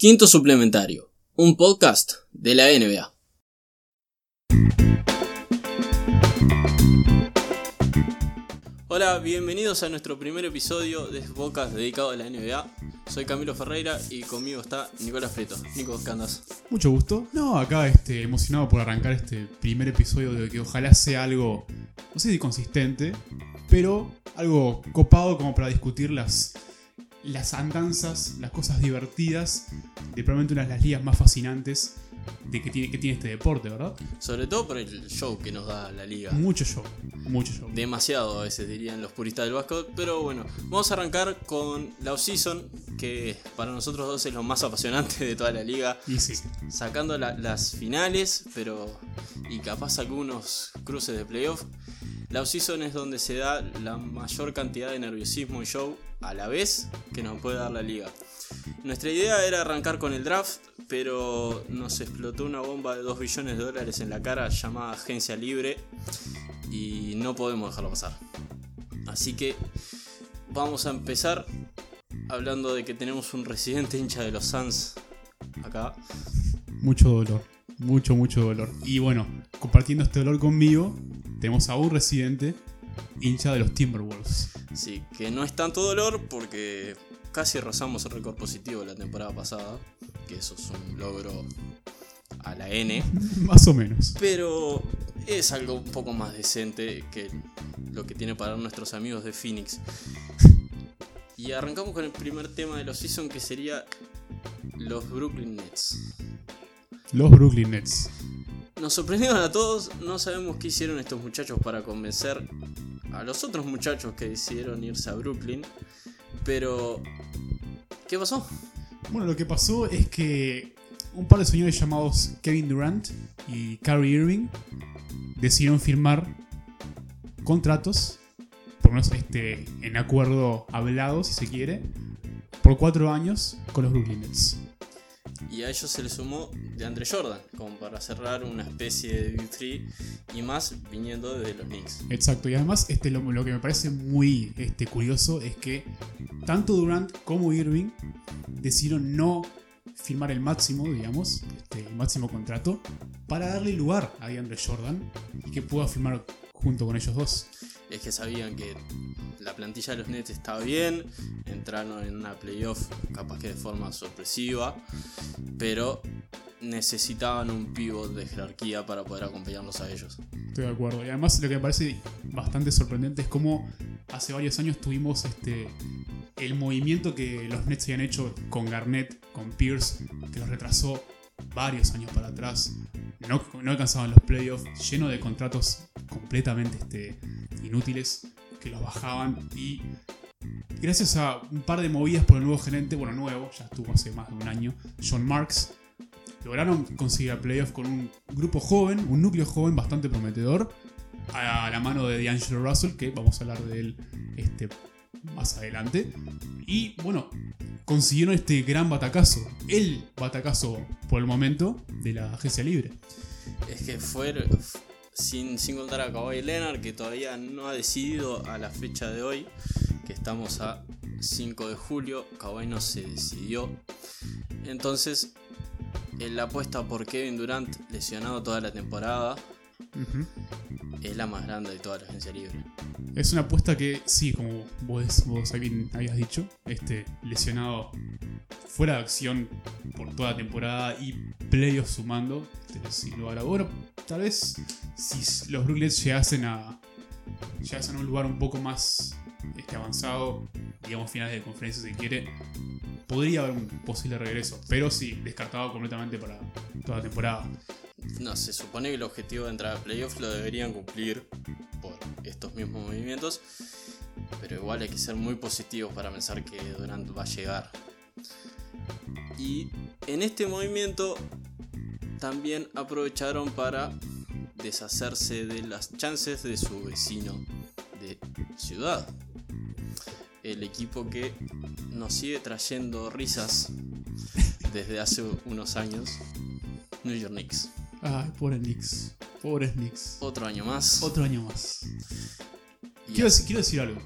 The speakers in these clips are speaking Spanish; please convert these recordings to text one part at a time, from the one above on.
Quinto Suplementario, un podcast de la NBA. Hola, bienvenidos a nuestro primer episodio de Bocas dedicado a la NBA. Soy Camilo Ferreira y conmigo está Nicolás Prieto. Nico, ¿qué andas? Mucho gusto. No, acá este, emocionado por arrancar este primer episodio de que ojalá sea algo, no sé si consistente, pero algo copado como para discutir las, las andanzas, las cosas divertidas de probablemente una de las ligas más fascinantes de que tiene, que tiene este deporte, ¿verdad? Sobre todo por el show que nos da la liga. Mucho show, mucho show. Demasiado a veces dirían los puristas del básquet, pero bueno, vamos a arrancar con la off-season, que para nosotros dos es lo más apasionante de toda la liga. Y sí, Sacando la- las finales, pero y capaz algunos cruces de playoff. La off-season es donde se da la mayor cantidad de nerviosismo y show a la vez que nos puede dar la liga. Nuestra idea era arrancar con el draft, pero nos explotó una bomba de 2 billones de dólares en la cara llamada agencia libre y no podemos dejarlo pasar. Así que vamos a empezar hablando de que tenemos un residente hincha de los Suns acá. mucho dolor. Mucho, mucho dolor. Y bueno, compartiendo este dolor conmigo, tenemos a un residente hincha de los Timberwolves. Sí, que no es tanto dolor porque casi rozamos el récord positivo la temporada pasada, que eso es un logro a la N, Más o menos. pero es algo un poco más decente que lo que tiene para nuestros amigos de Phoenix. Y arrancamos con el primer tema de los season que sería los Brooklyn Nets. Los Brooklyn Nets. Nos sorprendieron a todos, no sabemos qué hicieron estos muchachos para convencer a los otros muchachos que decidieron irse a Brooklyn, pero ¿qué pasó? Bueno, lo que pasó es que un par de señores llamados Kevin Durant y Kyrie Irving decidieron firmar contratos, por lo menos este, en acuerdo hablado, si se quiere, por cuatro años con los Brooklyn Nets. Y a ellos se les sumó de Andre Jordan, como para cerrar una especie de Big Three y más viniendo desde los Knicks. Exacto, y además este, lo, lo que me parece muy este, curioso es que tanto Durant como Irving decidieron no firmar el máximo, digamos, este, el máximo contrato, para darle lugar a DeAndre Jordan y que pueda firmar junto con ellos dos. Es que sabían que la plantilla de los Nets estaba bien, entraron en una playoff capaz que de forma sorpresiva, pero necesitaban un pivot de jerarquía para poder acompañarlos a ellos. Estoy de acuerdo. Y además lo que me parece bastante sorprendente es cómo hace varios años tuvimos este el movimiento que los Nets habían hecho con Garnett, con Pierce, que los retrasó varios años para atrás. No, no alcanzaban los playoffs, lleno de contratos completamente este, inútiles que los bajaban y gracias a un par de movidas por el nuevo gerente, bueno, nuevo, ya estuvo hace más de un año, John Marks, lograron conseguir a playoff con un grupo joven, un núcleo joven bastante prometedor, a la mano de D'Angelo Russell, que vamos a hablar de él este, más adelante. Y bueno, consiguieron este gran batacazo, el batacazo por el momento de la agencia libre. Es que fue sin, sin contar a Kawhi Leonard, que todavía no ha decidido a la fecha de hoy, que estamos a 5 de julio, Kawhi no se decidió. Entonces, eh, la apuesta por Kevin Durant lesionado toda la temporada. Es la más grande de toda la agencia libre. Es una apuesta que, sí, como vos, vos habías dicho, este, lesionado fuera de acción por toda la temporada y playoffs sumando, este, sin lugar a bueno, tal vez si los Brooklyn llegasen a, llegasen a un lugar un poco más este, avanzado, digamos finales de conferencia si quiere, podría haber un posible regreso, pero sí, descartado completamente para toda la temporada. No, se supone que el objetivo de entrar a playoffs lo deberían cumplir por estos mismos movimientos, pero igual hay que ser muy positivos para pensar que Durant va a llegar. Y en este movimiento también aprovecharon para deshacerse de las chances de su vecino de ciudad. El equipo que nos sigue trayendo risas desde hace unos años, New York Knicks. Ay, pobre Knicks, pobres Knicks. Otro año más. Otro año más. Quiero, decir- quiero decir algo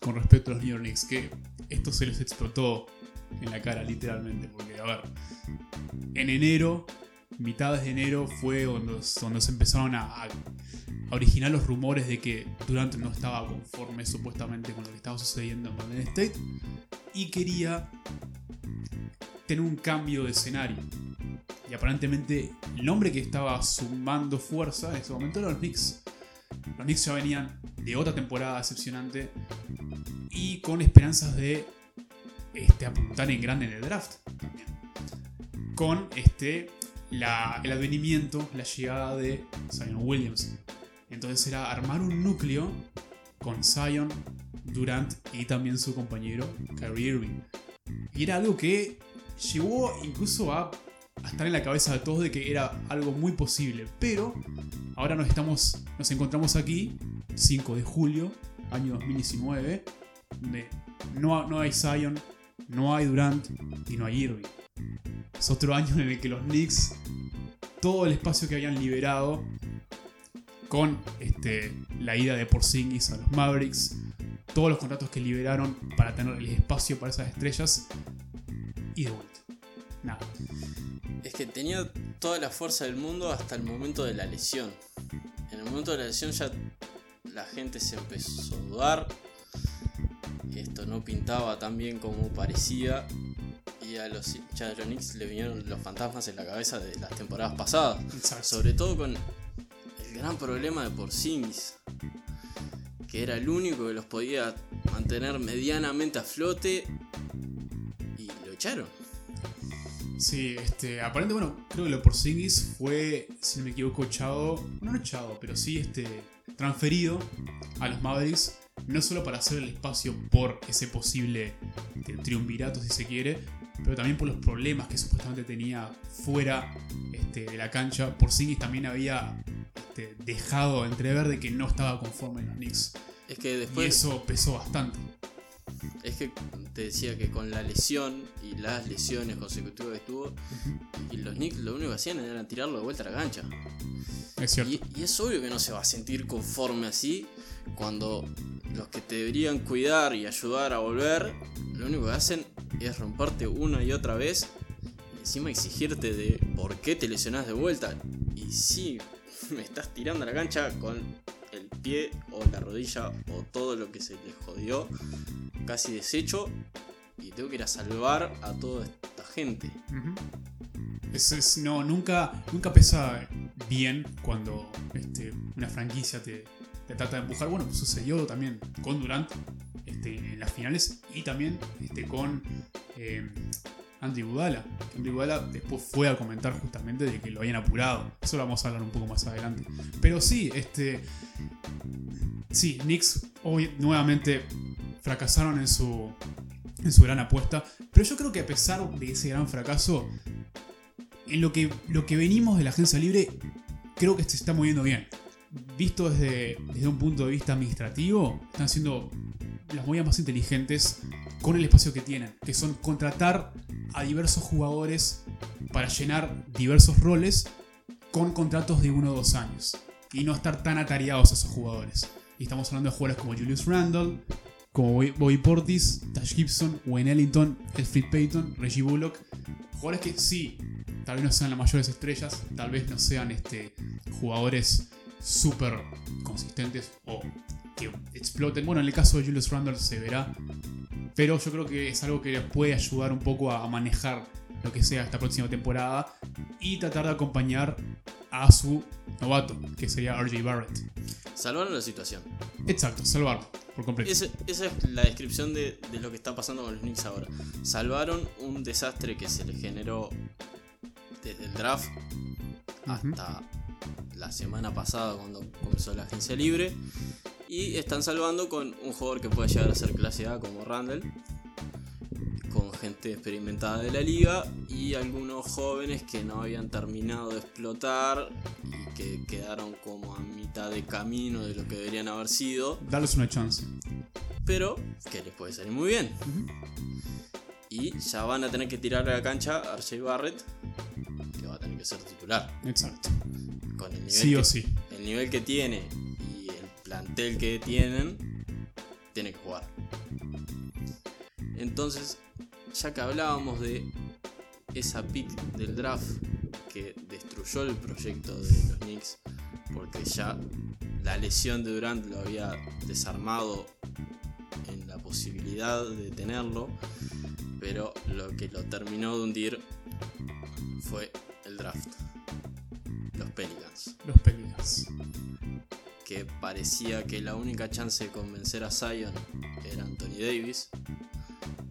con respecto a los New York Knicks, que esto se les explotó en la cara, literalmente. Porque, a ver, en enero, mitades de enero, fue cuando, se empezaron a, originar los rumores de que Durant no estaba conforme supuestamente con lo que estaba sucediendo en Golden State y quería tener un cambio de escenario. Y aparentemente el nombre que estaba sumando fuerza en ese momento eran los Knicks. Los Knicks ya venían de otra temporada decepcionante y con esperanzas de este, apuntar en grande en el draft. Con este, el advenimiento, la llegada de Zion Williams. Entonces era armar un núcleo con Zion, Durant y también su compañero Kyrie Irving. Y era algo que llegó incluso a, a estar en la cabeza de todos de que era algo muy posible. Pero ahora nos, estamos, nos encontramos aquí, 5 de julio, año 2019, donde no, no hay Zion, no hay Durant y no hay Irving. Es otro año en el que los Knicks, todo el espacio que habían liberado con este, la ida de Porzingis a los Mavericks, todos los contratos que liberaron para tener el espacio para esas estrellas y de vuelta. Nada. Es que tenía toda la fuerza del mundo hasta el momento de la lesión. En el momento de la lesión ya la gente se empezó a dudar. Esto no pintaba tan bien como parecía. Y a los hinchas de los Knicks le vinieron los fantasmas en la cabeza de las temporadas pasadas. Exacto. Sobre todo con el gran problema de Porzingis. Que era el único que los podía mantener medianamente a flote. Y lo echaron. Sí, este, aparentemente, bueno, creo que lo Porzingis fue, si no me equivoco, echado, no echado, pero sí este, transferido a los Mavericks, no solo para hacer el espacio por ese posible este, triunvirato, si se quiere, pero también por los problemas que supuestamente tenía fuera este, de la cancha. Porzingis también había este, dejado entrever de que no estaba conforme en los Knicks, Es que y después. eso pesó bastante. Es que te decía que con la lesión y las lesiones consecutivas que tuvo, y los Knicks lo único que hacían era tirarlo de vuelta a la cancha. Es cierto. Y, y es obvio que no se va a sentir conforme así cuando los que te deberían cuidar y ayudar a volver, lo único que hacen es romperte una y otra vez y encima exigirte de por qué te lesionás de vuelta. Y si me estás tirando a la cancha con pie o la rodilla o todo lo que se les jodió casi deshecho y tengo que ir a salvar a toda esta gente. No, nunca, nunca pesa bien cuando este, una franquicia te, te trata de empujar. Bueno, sucedió también con Durant este, en las finales y también este, con eh, Andy Budala. Andy Budala después fue a comentar justamente de que lo habían apurado. Eso lo vamos a hablar un poco más adelante. Pero sí, este. Sí, Knicks hoy nuevamente fracasaron en su, en su gran apuesta. Pero yo creo que a pesar de ese gran fracaso, en lo que, lo que venimos de la agencia libre, creo que se está moviendo bien. Visto desde, desde un punto de vista administrativo, están siendo las movidas más inteligentes con el espacio que tienen, que son contratar a diversos jugadores para llenar diversos roles con contratos de uno o dos años y no estar tan atareados a esos jugadores. Y estamos hablando de jugadores como Julius Randle, como Bobby- Portis, Tash Gibson, Wayne Ellington, Elfrid Payton, Reggie Bullock. Jugadores que sí, tal vez no sean las mayores estrellas, tal vez no sean este, jugadores súper consistentes o que exploten. Bueno, en el caso de Julius Randle se verá, pero yo creo que es algo que puede ayudar un poco a, manejar lo que sea esta próxima temporada y tratar de acompañar a su novato, que sería RJ Barrett. Salvaron la situación. Exacto, salvarlo por completo. Esa es la descripción de, de lo que está pasando con los Knicks ahora. Salvaron un desastre que se le generó desde el draft hasta la semana pasada cuando comenzó la agencia libre. Y están salvando con un jugador que puede llegar a ser clase A como Randall. Con gente experimentada de la liga y algunos jóvenes que no habían terminado de explotar y que quedaron como a mitad de camino de lo que deberían haber sido Darles una chance. pero que les puede salir muy bien. Y ya van a tener que tirar a la cancha a RJ Barrett, que va a tener que ser titular. Exacto. Con el nivel, Sí que, o sí. el nivel que tiene plantel que tienen, tiene que jugar. Entonces, ya que hablábamos de esa pick del draft que destruyó el proyecto de los Knicks, porque ya la lesión de Durant lo había desarmado en la posibilidad de tenerlo, pero lo que lo terminó de hundir fue el draft. Los Pelicans. Los Pelicans. Que parecía que la única chance de convencer a Zion era Anthony Davis,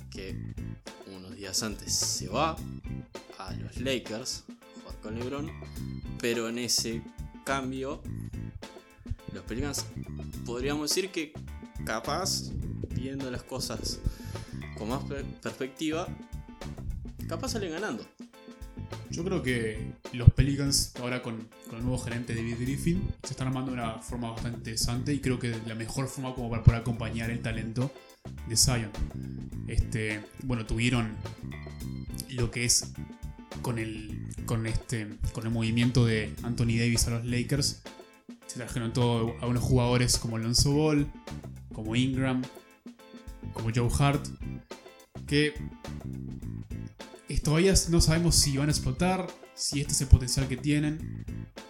que unos días antes se va a los Lakers, jugar con LeBron, pero en ese cambio los Pelicans podríamos decir que capaz, viendo las cosas con más perspectiva, capaz salen ganando. Yo creo que los Pelicans, ahora con, el nuevo gerente David Griffin, se están armando de una forma bastante interesante y creo que la mejor forma como para poder acompañar el talento de Zion. Este, bueno, tuvieron lo que es con el, con este, con el movimiento de Anthony Davis a los Lakers. Se trajeron todo a unos jugadores como Alonso Ball, como Ingram, como Joe Hart, que todavía no sabemos si van a explotar, si este es el potencial que tienen,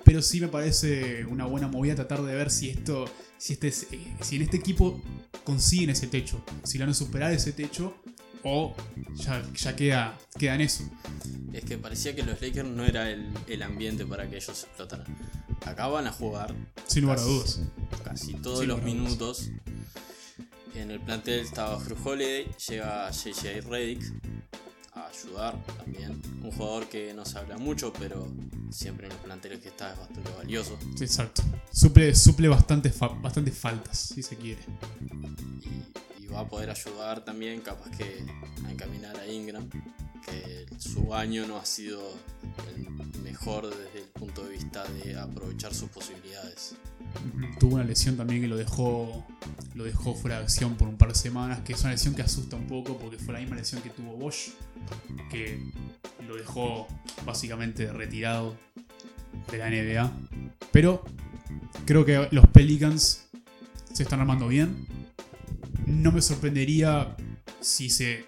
pero sí me parece una buena movida tratar de ver si esto, si, este, eh, si en este equipo consiguen ese techo, si van a superar ese techo o ya, ya queda, queda en eso. Es que parecía que los Lakers no era el, ambiente para que ellos explotaran. Acá van a jugar. Sin lugar a dudas. Casi todos los minutos. En el plantel estaba Drew Holiday, llega JJ Redick, ayudar también. Un jugador que no se habla mucho, pero siempre en los planteles que está es bastante valioso. exacto. Suple, suple bastantes, faltas, si se quiere. Y, va a poder ayudar también, capaz que a encaminar a Ingram, que su año no ha sido el mejor desde el punto de vista de aprovechar sus posibilidades. Tuvo una lesión también que lo dejó lo dejó fuera de acción por un par de semanas, que es una lesión que asusta un poco porque fue la misma lesión que tuvo Bosch, que lo dejó básicamente retirado de la NBA. Pero creo que los Pelicans se están armando bien. No me sorprendería si se,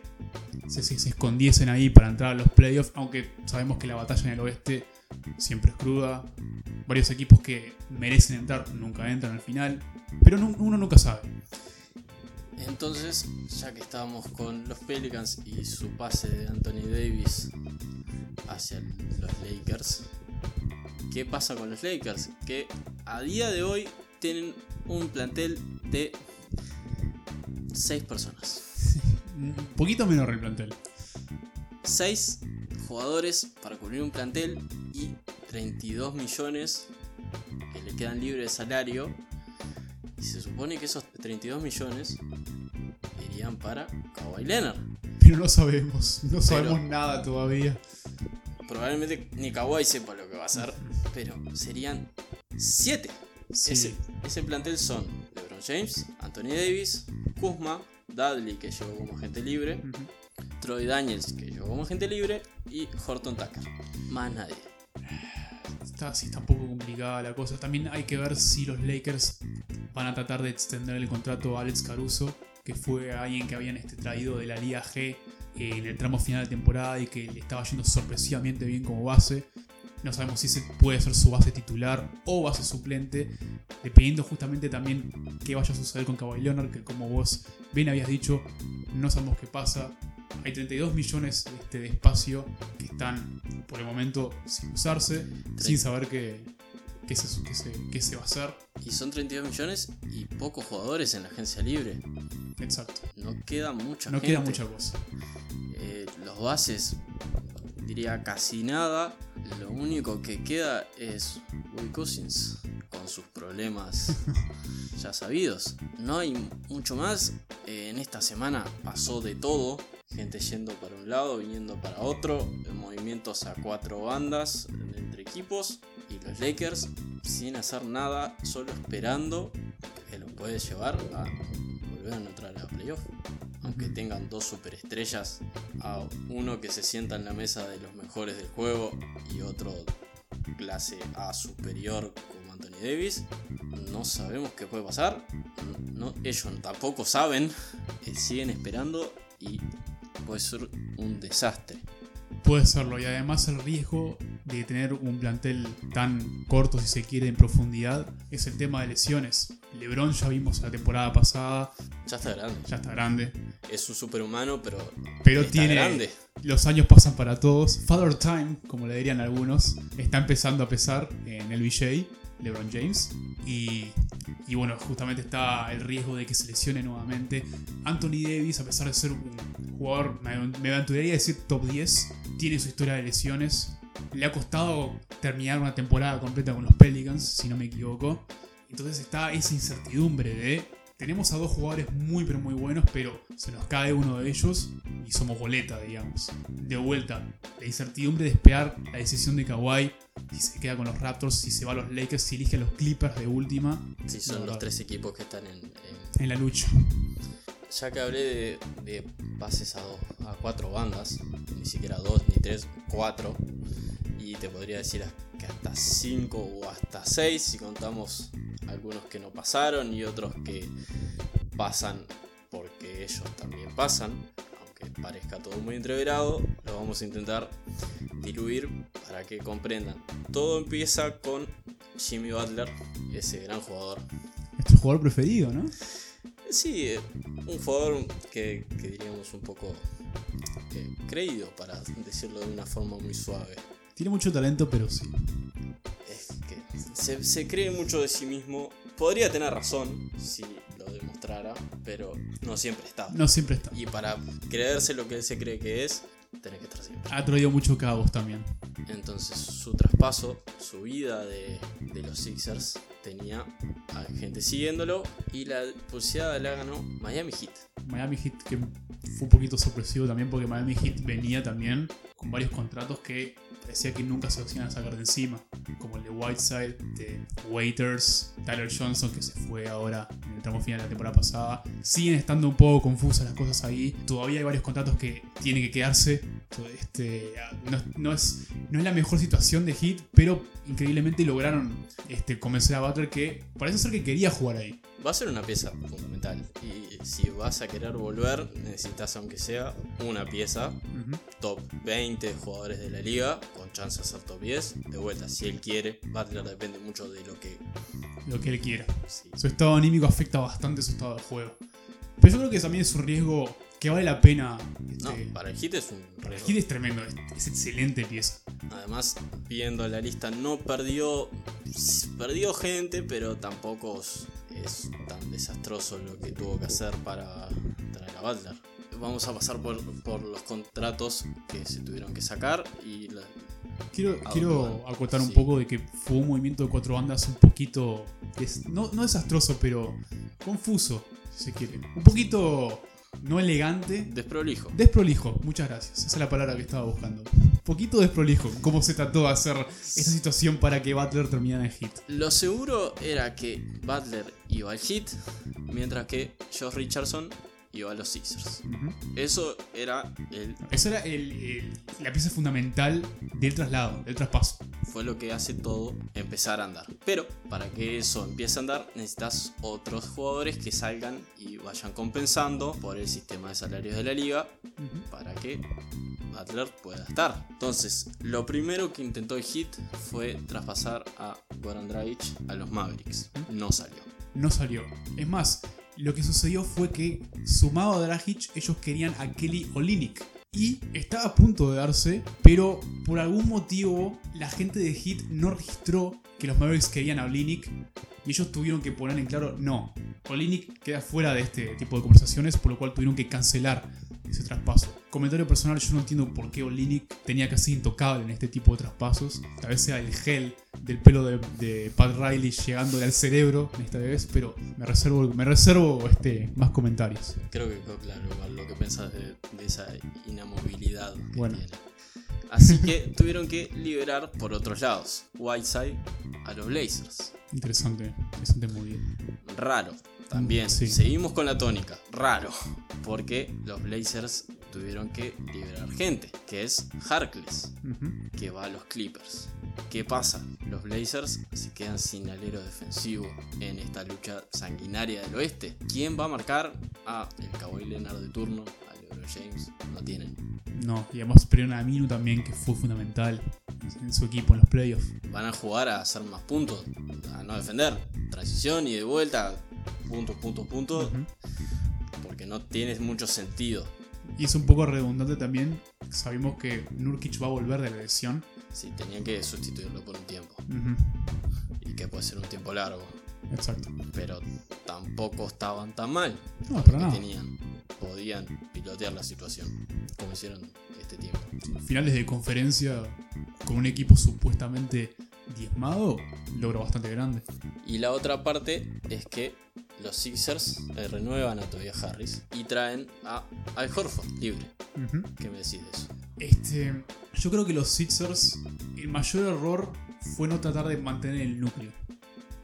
si se escondiesen ahí para entrar a los playoffs, aunque sabemos que la batalla en el oeste siempre es cruda. Varios equipos que merecen entrar nunca entran al final, pero uno nunca sabe. Entonces, ya que estábamos con los Pelicans y su pase de Anthony Davis hacia los Lakers, ¿qué pasa con los Lakers? Que a día de hoy tienen un plantel de 6 personas. Un poquito menor el plantel. 6 jugadores para cubrir un plantel y 32 millones que le quedan libres de salario. Y se supone que esos 32 millones irían para Kawhi Leonard. Pero no sabemos, no sabemos nada todavía. Probablemente ni Kawhi sepa lo que va a hacer, pero serían 7. Ese, plantel son LeBron James, Anthony Davis, Kuzma, Dudley que llegó como agente libre, Troy Daniels que llegó como agente libre y Horton Tucker. Más nadie. Está así, está un poco complicada la cosa. También hay que ver si los Lakers van a tratar de extender el contrato a Alex Caruso, que fue alguien que habían este, traído de la Liga G en el tramo final de temporada y que le estaba yendo sorpresivamente bien como base. No sabemos si se puede ser su base titular o base suplente, dependiendo justamente también qué vaya a suceder con Kawhi Leonard, que como vos bien habías dicho, no sabemos qué pasa hay 32 millones este, de espacio que están por el momento sin usarse, sin saber qué, qué, se, qué, se, va a hacer. Y son 32 millones y pocos jugadores en la agencia libre. Exacto. No queda mucha No queda mucha cosa. Eh, los bases, diría casi nada. Lo único que queda es Will Cousins con sus problemas ya sabidos. No hay mucho más. Eh, en esta semana pasó de todo gente yendo para un lado, viniendo para otro, movimientos a cuatro bandas entre equipos y los Lakers sin hacer nada, solo esperando que lo puede llevar a volver a entrar a la playoff. Aunque tengan dos superestrellas, a uno que se sienta en la mesa de los mejores del juego y otro clase A superior como Anthony Davis, no sabemos qué puede pasar. No, ellos tampoco saben, eh, siguen esperando y puede ser un desastre. Puede serlo, y además el riesgo de tener un plantel tan corto, si se quiere, en profundidad, es el tema de lesiones. LeBron ya vimos la temporada pasada, Ya está grande. ya está grande, Es un superhumano, pero, pero está tiene grande. los años pasan para todos. Father Time, como le dirían algunos, está empezando a pesar en el BJ, LeBron James, y, y bueno, justamente está el riesgo de que se lesione nuevamente. Anthony Davis, a pesar de ser un jugador, me, me aventuraría a decir top 10, tiene su historia de lesiones. Le ha costado terminar una temporada completa con los Pelicans, si no me equivoco. Entonces está esa incertidumbre de tenemos a dos jugadores muy pero muy buenos, pero se nos cae uno de ellos y somos boleta, digamos. De vuelta, la incertidumbre de esperar la decisión de Kawhi, si se queda con los Raptors, si se va a los Lakers, si elige a los Clippers de última, Sí, son los tres equipos que están en, en- en la lucha. Ya que hablé de, de pases a, dos- a cuatro bandas, ni siquiera dos ni tres, cuatro. Y te podría decir que hasta cinco o hasta seis si contamos algunos que no pasaron y otros que pasan porque ellos también pasan. Aunque parezca todo muy entreverado, lo vamos a intentar diluir para que comprendan. Todo empieza con Jimmy Butler, ese gran jugador Nuestro jugador preferido, ¿no? Sí, un jugador que, que diríamos un poco eh, creído, para decirlo de una forma muy suave. Tiene mucho talento, pero sí. Se, se cree mucho de sí mismo. Podría tener razón si lo demostrara, pero no siempre está. No siempre está. Y para creerse lo que él se cree que es, tenés que estar siempre. Ha traído mucho caos también. Entonces su traspaso, su vida de, de los Sixers tenía a gente siguiéndolo y la pulseada la ganó Miami Heat. Miami Heat que fue un poquito sorpresivo también porque Miami Heat venía también con varios contratos que parecía que nunca se los a sacar de encima, como el de Whiteside, de Waiters, Tyler Johnson que se fue ahora en el tramo final de la temporada pasada. Siguen estando un poco confusas las cosas ahí. Todavía hay varios contratos que tienen que quedarse. Este, no, no es, no es la mejor situación de Heat, pero increíblemente lograron este, convencer a Butler que parece ser que quería jugar ahí. Va a ser una pieza fundamental. Y si vas a querer volver, necesitas aunque sea una pieza. Top 20 jugadores de la liga, con chance de ser top 10. De vuelta, si él quiere, Butler depende mucho de lo que. Lo que él quiera. sí. Su estado anímico afecta bastante su estado de juego. Pero yo creo que también es un riesgo que vale la pena. No, Este, para el hit es un el riesgo. Hit es tremendo, es, es excelente pieza. Además, viendo la lista, no perdió. Perdió gente, pero tampoco es, tan desastroso lo que tuvo que hacer para traer a Butler. Vamos a pasar por, por los contratos que se tuvieron que sacar y la- Quiero, acotar un sí. poco de que fue un movimiento de cuatro bandas un poquito. des- no, no desastroso, pero confuso, si se quiere. Un poquito no elegante. desprolijo. Desprolijo, muchas gracias. Esa es la palabra que estaba buscando. Poquito desprolijo, cómo se trató de hacer esta situación para que Butler terminara en hit. Lo seguro era que Butler iba al hit, mientras que Josh Richardson iba a los Sixers. Eso era el, Esa era el- el- la pieza fundamental del traslado, del traspaso. fue lo que hace todo empezar a andar. Pero para que eso empiece a andar, necesitas otros jugadores que salgan y vayan compensando por el sistema de salarios de la liga para que Butler pueda estar. Entonces, lo primero que intentó el Heat fue traspasar a Goran Dragic a los Mavericks. No salió. No salió. Es más, lo que sucedió fue que, sumado a Dragic, ellos querían a Kelly Olynyk. Y estaba a punto de darse, pero por algún motivo la gente de Heat no registró que los Mavericks querían a Olynyk. Y ellos tuvieron que poner en claro, no, Olynyk queda fuera de este tipo de conversaciones, por lo cual tuvieron que cancelar ese traspaso. Comentario personal, yo no entiendo por qué Olynyk tenía que ser intocable en este tipo de traspasos. Tal vez sea el gel del pelo de, de Pat Riley llegándole al cerebro en esta vez, pero me reservo, me reservo este, más comentarios. Creo que, claro, igual lo que pensás de, de esa inamovilidad que Bueno. tiene. Así que tuvieron que liberar por otros lados. Whiteside a los Blazers. Interesante, interesante muy bien. Raro. También. Sí. Seguimos con la tónica. Raro. Porque los Blazers tuvieron que liberar gente. Que es Harkless. Que va a los Clippers. ¿Qué pasa? Los Blazers se quedan sin alero defensivo en esta lucha sanguinaria del oeste. ¿Quién va a marcar a el Kawhi Leonard de turno, James no tienen. No, y además perdieron a Minu también, que fue fundamental en su equipo en los playoffs. Van a jugar a hacer más puntos, a no defender. Transición y de vuelta, puntos, puntos, puntos, porque no tiene mucho sentido. Y es un poco redundante también. Sabemos que Nurkic va a volver de la lesión. Si tenían que sustituirlo por un tiempo, y que puede ser un tiempo largo, Exacto. pero tampoco estaban tan mal. No, para nada. tenían, podían pilotear la situación, como hicieron este tiempo. Finales de conferencia con un equipo supuestamente diezmado, logro bastante grande. Y la otra parte es que los Sixers eh, renuevan a Tobias Harris y traen a Al Horford libre. ¿Qué me decís de eso? Este, yo creo que los Sixers, el mayor error fue no tratar de mantener el núcleo.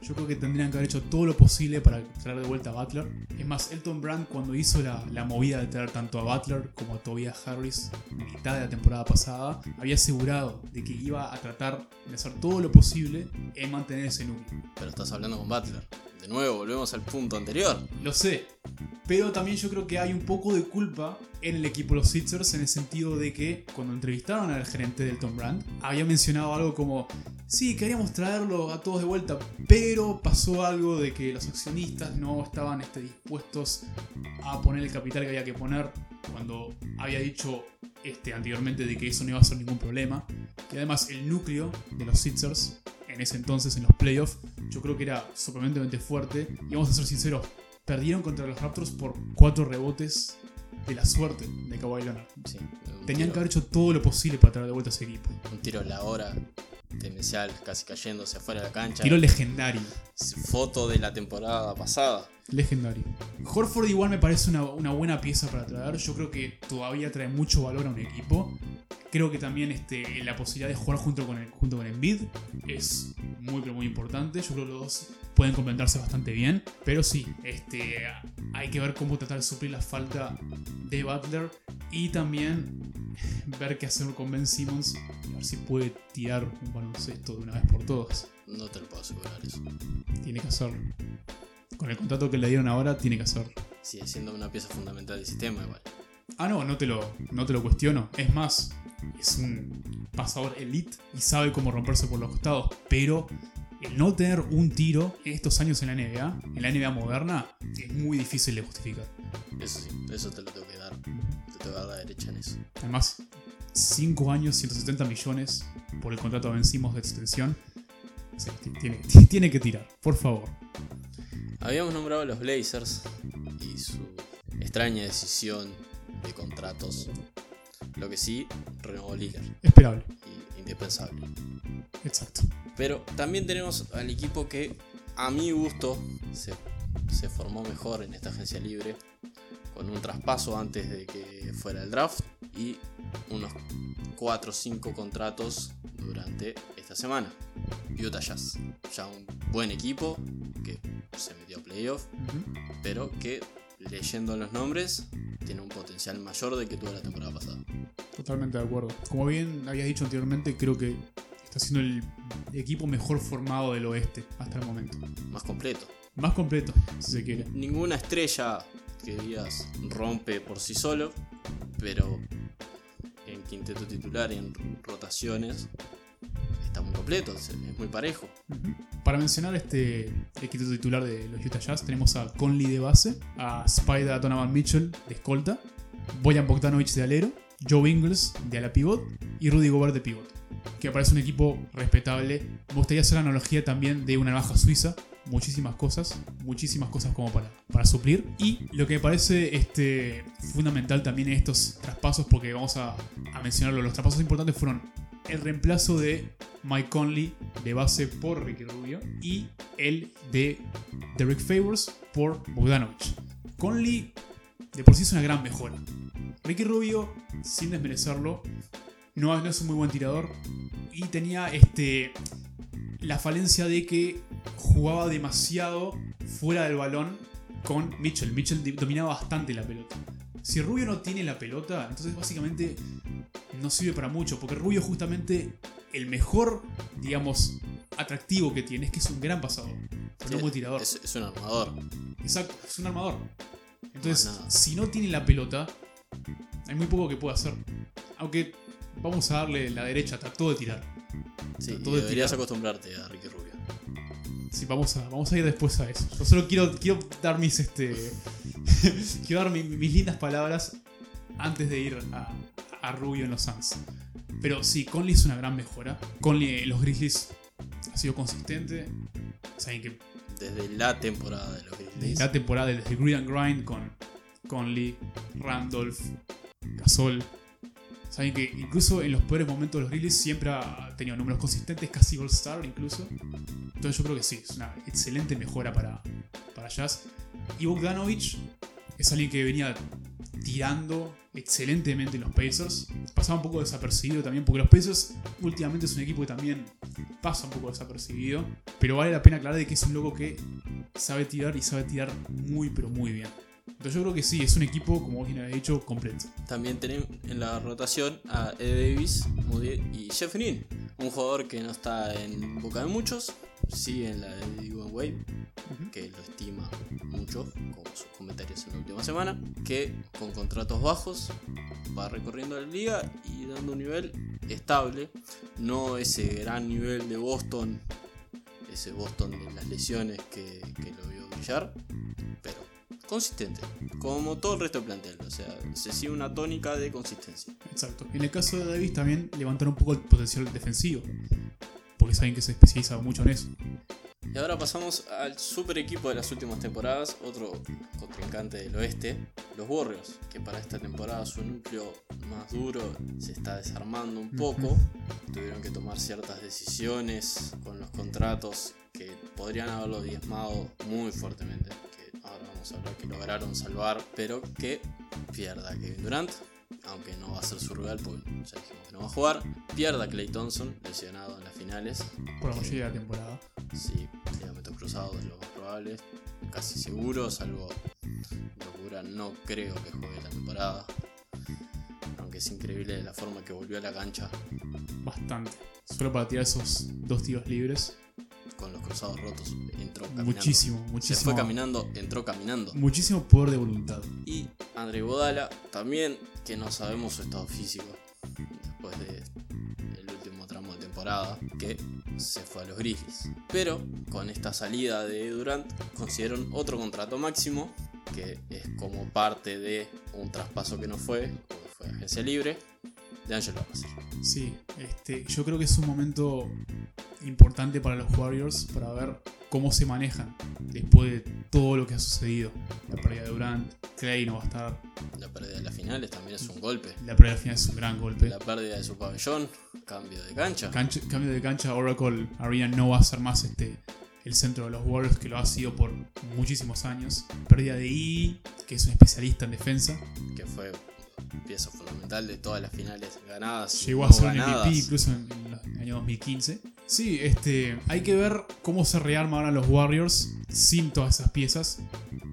Yo creo que tendrían que haber hecho todo lo posible para traer de vuelta a Butler. Es más, Elton Brand cuando hizo la, la movida de traer tanto a Butler como a Tobias Harris mitad de la temporada pasada, había asegurado de que iba a tratar de hacer todo lo posible en mantener ese núcleo. Pero estás hablando con Butler. De nuevo, volvemos al punto anterior. Lo sé. Pero también yo creo que hay un poco de culpa en el equipo de los Sixers en el sentido de que cuando entrevistaron al gerente del Tom Brand, había mencionado algo como, sí, queríamos traerlo a todos de vuelta, pero pasó algo de que los accionistas no estaban este, dispuestos a poner el capital que había que poner cuando había dicho este, anteriormente de que eso no iba a ser ningún problema. Y además el núcleo de los Sixers en ese entonces en los playoffs yo creo que era sorprendentemente fuerte. Y vamos a ser sinceros, perdieron contra los Raptors por cuatro rebotes de la suerte de Kawhi Leonard. Sí, Tenían tiro- que haber hecho todo lo posible para traer de vuelta a ese equipo. Un tiro a la hora, demencial, casi cayéndose afuera de la cancha. Tiro legendario. Foto de la temporada pasada. Legendario. Horford igual me parece una, una buena pieza para traer. Yo creo que todavía trae mucho valor a un equipo. Creo que también este, la posibilidad de jugar junto con, el, junto con Embiid es muy pero muy importante. Yo creo que los dos pueden complementarse bastante bien. Pero sí, este, hay que ver cómo tratar de suplir la falta de Butler. Y también ver qué hacer con Ben Simmons. Y ver si puede tirar un baloncesto de una vez por todas. No te lo puedo asegurar eso. Tiene que hacerlo. Con el contrato que le dieron ahora, tiene que hacerlo. Sigue siendo una pieza fundamental del sistema igual. Ah, no, no te, lo, no te lo cuestiono. Es más, es un pasador elite y sabe cómo romperse por los costados. Pero el no tener un tiro en estos años en la NBA, en la NBA moderna, es muy difícil de justificar. Eso sí, eso te lo tengo que dar. Te tengo que dar la derecha en eso. Además, 5 años, 170 millones por el contrato de vencimos de extensión. Tiene que tirar, por favor. Habíamos nombrado a los Blazers y su extraña decisión de contratos. Lo que sí, renovó Lillard. Esperable. y indispensable. Exacto. Pero también tenemos al equipo que, a mi gusto, se, se formó mejor en esta agencia libre. Con un traspaso antes de que fuera el draft y unos 4 o 5 contratos durante esta semana. Utah Jazz, ya un buen equipo que se metió a playoff, pero que leyendo los nombres tiene un potencial mayor del que tuvo la temporada pasada. Totalmente de acuerdo. Como bien habías dicho anteriormente, creo que está siendo el equipo mejor formado del oeste hasta el momento. Más completo. Más completo, si se quiere. ninguna estrella que digas rompe por sí solo, pero en quinteto titular en rotaciones está muy completo, es muy parejo. Para mencionar este equipo titular de los Utah Jazz, tenemos a Conley de base, a Spider Donovan Mitchell de escolta, Boyan Bogdanovic de alero, Joe Ingles de ala pivot y Rudy Gobert de pivot. Que parece un equipo respetable. Me gustaría hacer la analogía también de una navaja suiza. Muchísimas cosas, muchísimas cosas como para, suplir. Y lo que me parece este, fundamental también en estos traspasos, porque vamos a, a mencionarlo, los traspasos importantes fueron el reemplazo de Mike Conley de base por Ricky Rubio y el de Derek Favors por Bogdanovich. Conley de por sí es una gran mejora. Ricky Rubio, sin desmerecerlo, no, no es un muy buen tirador y tenía este la falencia de que jugaba demasiado fuera del balón con Mitchell. Mitchell dominaba bastante la pelota. Si Rubio no tiene la pelota, entonces básicamente no sirve para mucho, porque Rubio justamente el mejor, digamos, atractivo que tiene es que es un gran pasador, pero no un buen tirador. Es, es un armador. Exacto, es un armador. Entonces, si no tiene la pelota, hay muy poco que pueda hacer. Aunque vamos a darle la derecha, trató de tirar. Sí, de deberías acostumbrarte a Ricky Rubio. Sí, vamos a, vamos a ir después a eso. Yo solo quiero, quiero dar mis este. quiero dar mi- mis lindas palabras antes de ir a, a Rubio en los Suns. Pero sí, Conley es una gran mejora. Conley en los Grizzlies ha sido consistente. Saben que Desde la temporada de los desde Grizzlies. la temporada desde Grid and Grind con Conley, Randolph, Gasol. Saben que incluso en los peores momentos de los Grizzlies siempre ha tenido números consistentes, casi All Star incluso. Entonces yo creo que sí, es una excelente mejora para, para Jazz. Y Bogdanovich es alguien que venía tirando excelentemente en los Pacers. Pasaba un poco desapercibido también, porque los Pacers últimamente es un equipo que también pasa un poco desapercibido. Pero vale la pena aclarar de que es un loco que sabe tirar y sabe tirar muy, pero muy bien. Entonces yo creo que sí, es un equipo, como vos bien habéis dicho, completo. También tenemos en la rotación a Ed Davis, Moody y Jeff Green. Un jugador que no está en boca de muchos, sí en la de Dwayne Wade, que lo estima mucho, como sus comentarios en la última semana, que con contratos bajos va recorriendo la liga y dando un nivel estable, no ese gran nivel de Boston, ese Boston de las lesiones que, que lo vio brillar, pero consistente, como todo el resto del plantel, o sea, se sigue una tónica de consistencia. Exacto. En el caso de Davis también levantaron un poco el potencial defensivo. Porque saben que se especializa mucho en eso. Y ahora pasamos al super equipo de las últimas temporadas, otro contrincante del oeste, los Warriors, que para esta temporada su núcleo más duro se está desarmando un poco. Tuvieron que tomar ciertas decisiones con los contratos que podrían haberlo diezmado muy fuertemente. Ahora vamos a hablar que lograron salvar, pero que pierda Kevin Durant. Aunque no va a ser su rival, porque ya dijimos que no va a jugar. Pierda Clay Thompson, lesionado en las finales. Por la mayoría de la temporada. Sí, ligamentos cruzados es lo más probable. Casi seguro, salvo locura, no creo que juegue la temporada. Aunque es increíble la forma que volvió a la cancha Bastante. Solo para tirar esos dos tiros libres. Con los cruzados rotos. Entró caminando. Muchísimo, Se muchísimo. fue caminando, entró caminando. Muchísimo poder de voluntad. Y André Bodala también, que no sabemos su estado físico después del último tramo de temporada, que se fue a los Grizzlies. Pero con esta salida de Durant consiguieron otro contrato máximo, que es como parte de un traspaso que no fue, fue agencia libre, de Angelo Russell. Sí, este, yo creo que es un momento importante para los Warriors para ver cómo se manejan después de todo lo que ha sucedido. La pérdida de Durant, Clay no va a estar, La pérdida de las finales también es un golpe. la pérdida al final es un gran golpe. La pérdida de su pabellón, cambio de cancha. Cancha- cambio de cancha, Oracle Arena no va a ser más este, el centro de los Warriors que lo ha sido por muchísimos años. Pérdida de I, que es un especialista en defensa. que fue pieza fundamental de todas las finales ganadas. Llegó no a ser un. MVP incluso en, el año 2015. Sí, este, hay que ver cómo se rearma ahora los Warriors sin todas esas piezas,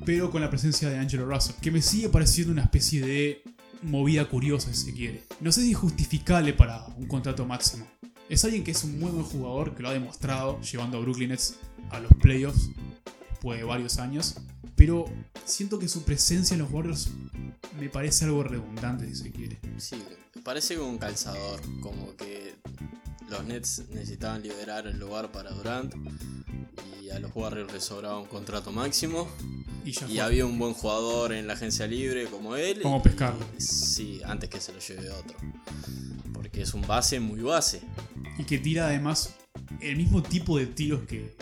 pero con la presencia de Angelo Russell, que me sigue pareciendo una especie de movida curiosa si se quiere. No sé si es justificable para un contrato máximo. Es alguien que es un muy buen jugador, que lo ha demostrado llevando a Brooklyn Nets a los playoffs después de varios años, pero siento que su presencia en los Warriors me parece algo redundante si se quiere. Sí, parece un calzador, como que los Nets necesitaban liberar el lugar para Durant y a los Warriors les sobraba un contrato máximo Y ya y había un buen jugador en la agencia libre como él. Como y- pescarlo. Sí, antes que se lo lleve otro. Porque es un base muy base. Y que tira además el mismo tipo de tiros que,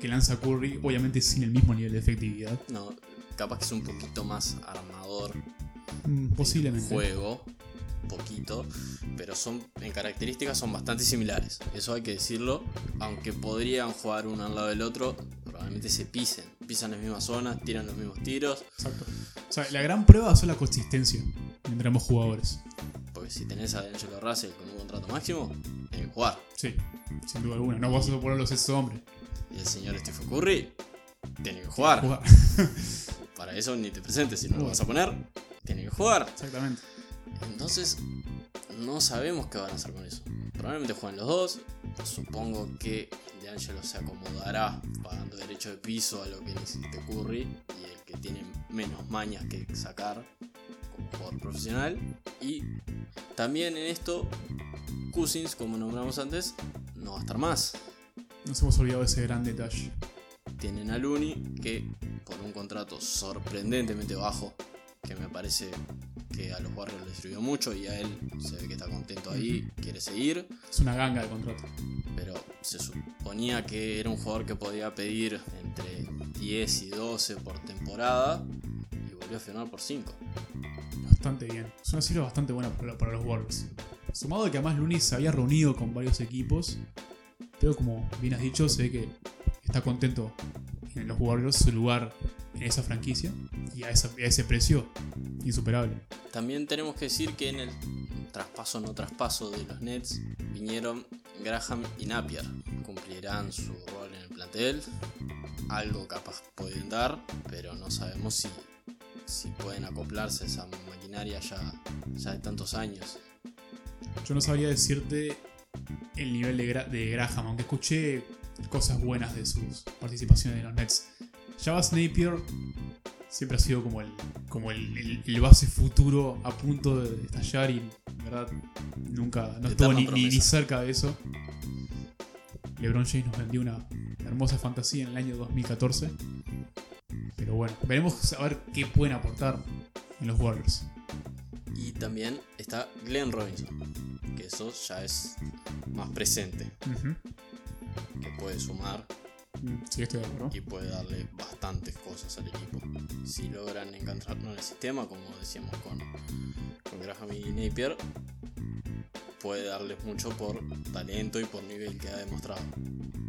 que lanza Curry, obviamente sin el mismo nivel de efectividad. No, capaz que es un poquito más armador Mm, Posiblemente. juego, poquito, pero son en características son bastante similares. Eso hay que decirlo, aunque podrían jugar uno al lado del otro, probablemente se pisen, pisan las mismas zonas, tiran los mismos tiros, Exacto. O sea, la gran prueba es la consistencia entre ambos jugadores. porque si tenés a Angelo Russell con un contrato máximo, que jugar. Sí, sin duda alguna. No vas a ponerlos ese hombre. Y el señor Stephen Curry tiene que jugar. Jugar. Para eso ni te presentes, si no lo vas a poner, tiene que jugar. Exactamente. Entonces, no sabemos qué van a hacer con eso. Probablemente jueguen los dos. Supongo que DeAngelo se acomodará pagando derecho de piso a lo que necesite Curry. Y el que tiene menos mañas que sacar, como jugador profesional. Y también en esto, Cousins, como nombramos antes, no va a estar más. Nos hemos olvidado de ese gran detalle. Tienen a Looney, que por un contrato sorprendentemente bajo, que me parece que a los Warriors les sirvió mucho y a él se ve que está contento ahí, quiere seguir. Es una ganga de contrato. Pero se suponía que era un jugador que podía pedir entre 10 y 12 por temporada y volvió a firmar por 5. Bastante bien. Es una cifra bastante buena para, para los Warriors. Sumado a que además Looney se había reunido con varios equipos, pero como bien has dicho, se ve que está contento en los Warriors, su lugar en esa franquicia y a, esa- a ese precio insuperable. También tenemos que decir que en el traspaso no traspaso de los Nets vinieron Graham y Napier. Cumplirán su rol en el plantel. Algo capaz pueden dar, pero no sabemos si, si pueden acoplarse a esa maquinaria ya, ya de tantos años. Yo no sabría decirte el nivel de, Gra- de Graham, aunque escuché cosas buenas de sus participaciones en los Nets. Javas Napier siempre ha sido como el, como el, el- el base futuro a punto de estallar y en verdad nunca no estuvo ni, ni- cerca de eso. LeBron James nos vendió una hermosa fantasía en el año 2014. Pero bueno, veremos a ver qué pueden aportar en los Warriors. Y también está Glenn Robinson, que eso ya es más presente, que puede sumar Mm, Sí, estoy de acuerdo. y puede darle bastantes cosas al equipo. Si logran encontrarlo en el sistema, como decíamos con, con Graham y Napier, puede darles mucho por talento y por nivel que ha demostrado.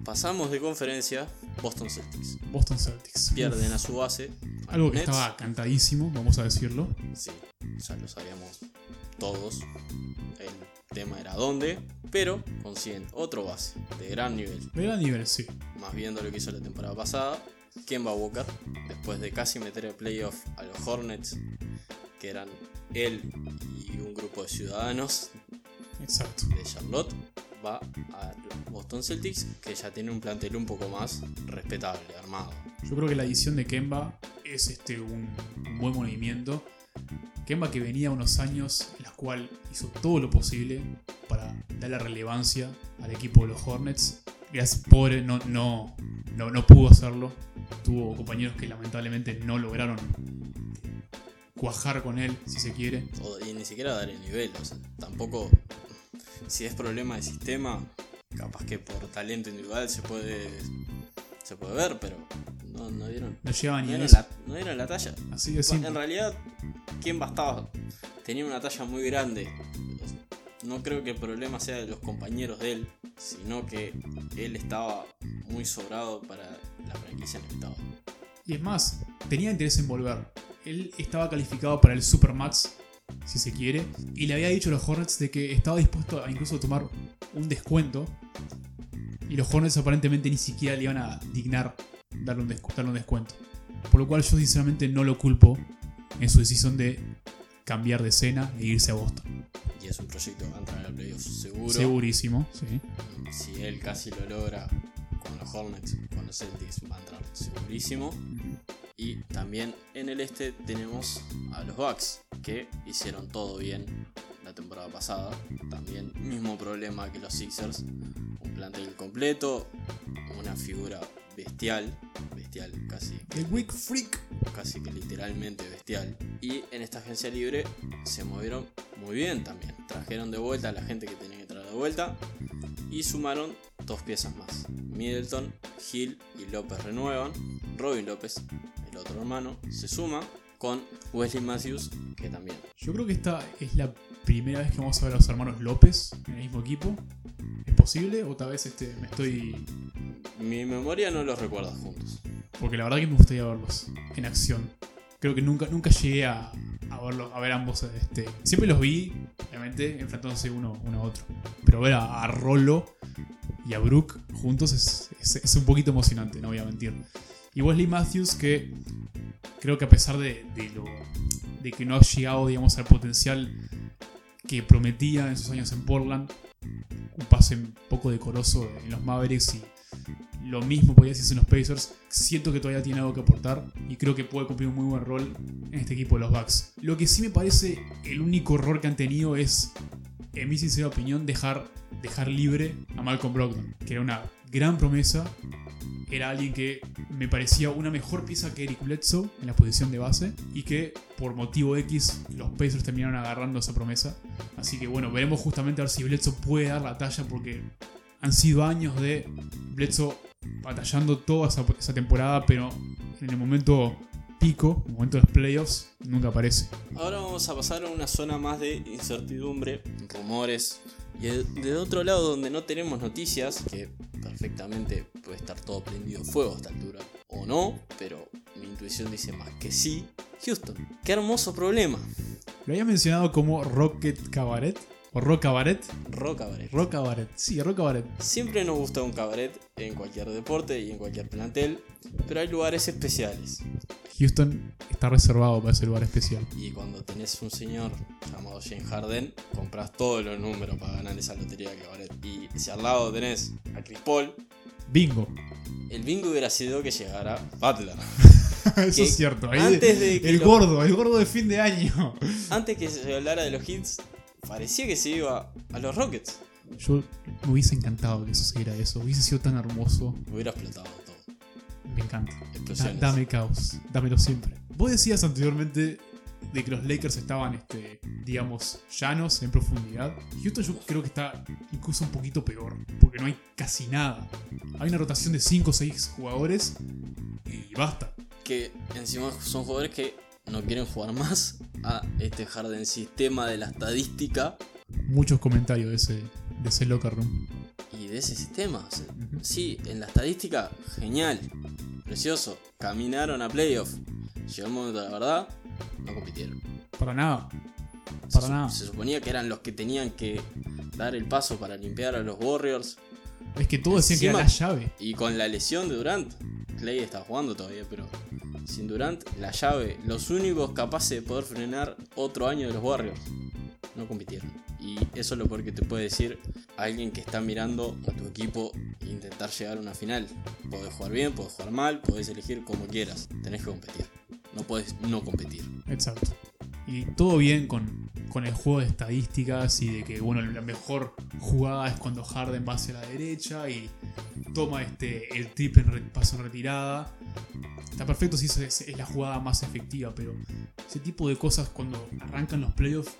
Pasamos de conferencia, Boston Celtics. Boston Celtics. Pierden Uf. a su base. a Algo que Nets. estaba cantadísimo, vamos a decirlo. Sí, ya lo sabíamos todos. El tema era dónde, pero consiguen otro base de gran nivel. De gran nivel, sí. más viendo lo que hizo la temporada pasada. Kemba Walker, después de casi meter el playoff a los Hornets, que eran él y un grupo de ciudadanos Exacto. de Charlotte, va a Boston Celtics, que ya tiene un plantel un poco más respetable, armado. Yo creo que la edición de Kemba es este, un buen movimiento. Kemba que venía unos años en los cuales hizo todo lo posible para darle relevancia al equipo de los Hornets. Gracias, pobre, no, no, no, no pudo hacerlo. Tuvo compañeros que lamentablemente no lograron cuajar con él, si se quiere. Y ni siquiera dar el nivel, o sea, tampoco. Si es problema de sistema, capaz que por talento individual se puede. Se puede ver, pero no, no dieron. No llegaban No ni dieron, la, no dieron la talla. Así de Bueno, simple. en realidad, ¿quién bastaba? Tenía una talla muy grande. No creo que el problema sea de los compañeros de él, sino que él estaba muy sobrado para la franquicia en la que estaba. Y es más, tenía interés en volver. Él estaba calificado para el Supermax, si se quiere, y le había dicho a los Hornets de que estaba dispuesto a incluso tomar un descuento. Y los Hornets aparentemente ni siquiera le iban a dignar darle un, descu- darle un descuento. Por lo cual yo sinceramente no lo culpo en su decisión de cambiar de escena e irse a Boston. Y es un proyecto que va a entrar al playoff seguro. Segurísimo, sí. Si él casi lo logra con los Hornets, con los Celtics, va a entrar segurísimo. Y también en el este tenemos a los Bucks, que hicieron todo bien la temporada pasada. También mismo problema que los Sixers. Un plantel completo, una figura bestial, bestial casi, El Week Freak. casi que literalmente bestial. Y en esta agencia libre se movieron muy bien también. Trajeron de vuelta a la gente que tenía que traer de vuelta y sumaron dos piezas más. Middleton, Hill y López renuevan. Robin López, el otro hermano, se suma con Wesley Matthews, que también. Yo creo que esta es la primera vez que vamos a ver a los hermanos López en el mismo equipo. ¿Es posible? O tal vez este, me estoy Mi memoria no los recuerda juntos. Porque la verdad que me gustaría verlos en acción. Creo que nunca, nunca llegué a, a verlos, a ver ambos. Este, siempre los vi, obviamente, enfrentándose uno, uno a otro. Pero ver a, a Rolo y a Brook juntos es, es- es un poquito emocionante, no voy a mentir. Y Wesley Matthews, que creo que a pesar de, de lo, de que no ha llegado digamos, al potencial que prometía en sus años en Portland, un pase un poco decoroso en los Mavericks y lo mismo podía decirse en los Pacers. Siento que todavía tiene algo que aportar y creo que puede cumplir un muy buen rol en este equipo de los Bucks. Lo que sí me parece el único error que han tenido es, en mi sincera opinión, dejar, dejar libre a Malcolm Brogdon, que era una gran promesa. Era alguien que me parecía una mejor pieza que Eric Bledsoe en la posición de base y que por motivo X los Pacers terminaron agarrando esa promesa. Así que bueno, veremos justamente a ver si Bledsoe puede dar la talla porque han sido años de Bledsoe batallando toda esa, esa temporada, pero en el momento pico, en el momento de los playoffs, nunca aparece. Ahora vamos a pasar a una zona más de incertidumbre, rumores. Y de, de otro lado, donde no tenemos noticias, que perfectamente puede estar todo prendido fuego a esta altura, o no, pero mi intuición dice más que sí. Houston, qué hermoso problema. Lo había mencionado como Rocket Cabaret. O Rock Cabaret. Rock Cabaret. Rock Cabaret. Sí, Rock Cabaret. Siempre nos gusta un cabaret en cualquier deporte y en cualquier plantel, pero hay lugares especiales. Houston está reservado para ese lugar especial. Y cuando tenés un señor llamado James Harden, compras todos los números para ganar esa lotería de cabaret. Y si al lado tenés a Chris Paul, Bingo. el bingo hubiera sido que llegara Butler. Eso es cierto. Ahí antes de que el lo- gordo, el gordo de fin de año. Antes que se hablara de los hits, parecía que se iba a los Rockets. Yo me hubiese encantado que sucediera eso. Hubiese sido tan hermoso. Hubiera explotado todo. Me encanta. Da- dame caos. Dámelo siempre. Vos decías anteriormente de que los Lakers estaban, este, digamos, llanos en profundidad. Houston yo creo que está incluso un poquito peor. Porque no hay casi nada. Hay una rotación de 5 o 6 jugadores y basta. Que encima son jugadores que no quieren jugar más a este Harden sistema de la estadística Muchos comentarios de ese, de ese locker room. y de ese sistema. O sea, Ujú. Sí, en la estadística, genial, precioso. Caminaron a playoff. Llegó el momento de la verdad, no compitieron. Para nada. Para nada. se suponía que eran los que tenían que dar el paso para limpiar a los Warriors. Es que todos decían que era la llave. Y con la lesión de Durant, Clay está jugando todavía, pero sin Durant, la llave, los únicos capaces de poder frenar otro año de los Warriors, no compitieron. Y eso es lo peor que te puede decir alguien que está mirando a tu equipo intentar llegar a una final. Podés jugar bien, podés jugar mal, podés elegir como quieras, tenés que competir. No podés no competir. Exacto. Y todo bien con, con el juego de estadísticas y de que, bueno, la mejor jugada es cuando Harden va hacia la derecha y toma este, el triple en paso en retirada. Está perfecto si es, es la jugada más efectiva, pero ese tipo de cosas cuando arrancan los playoffs,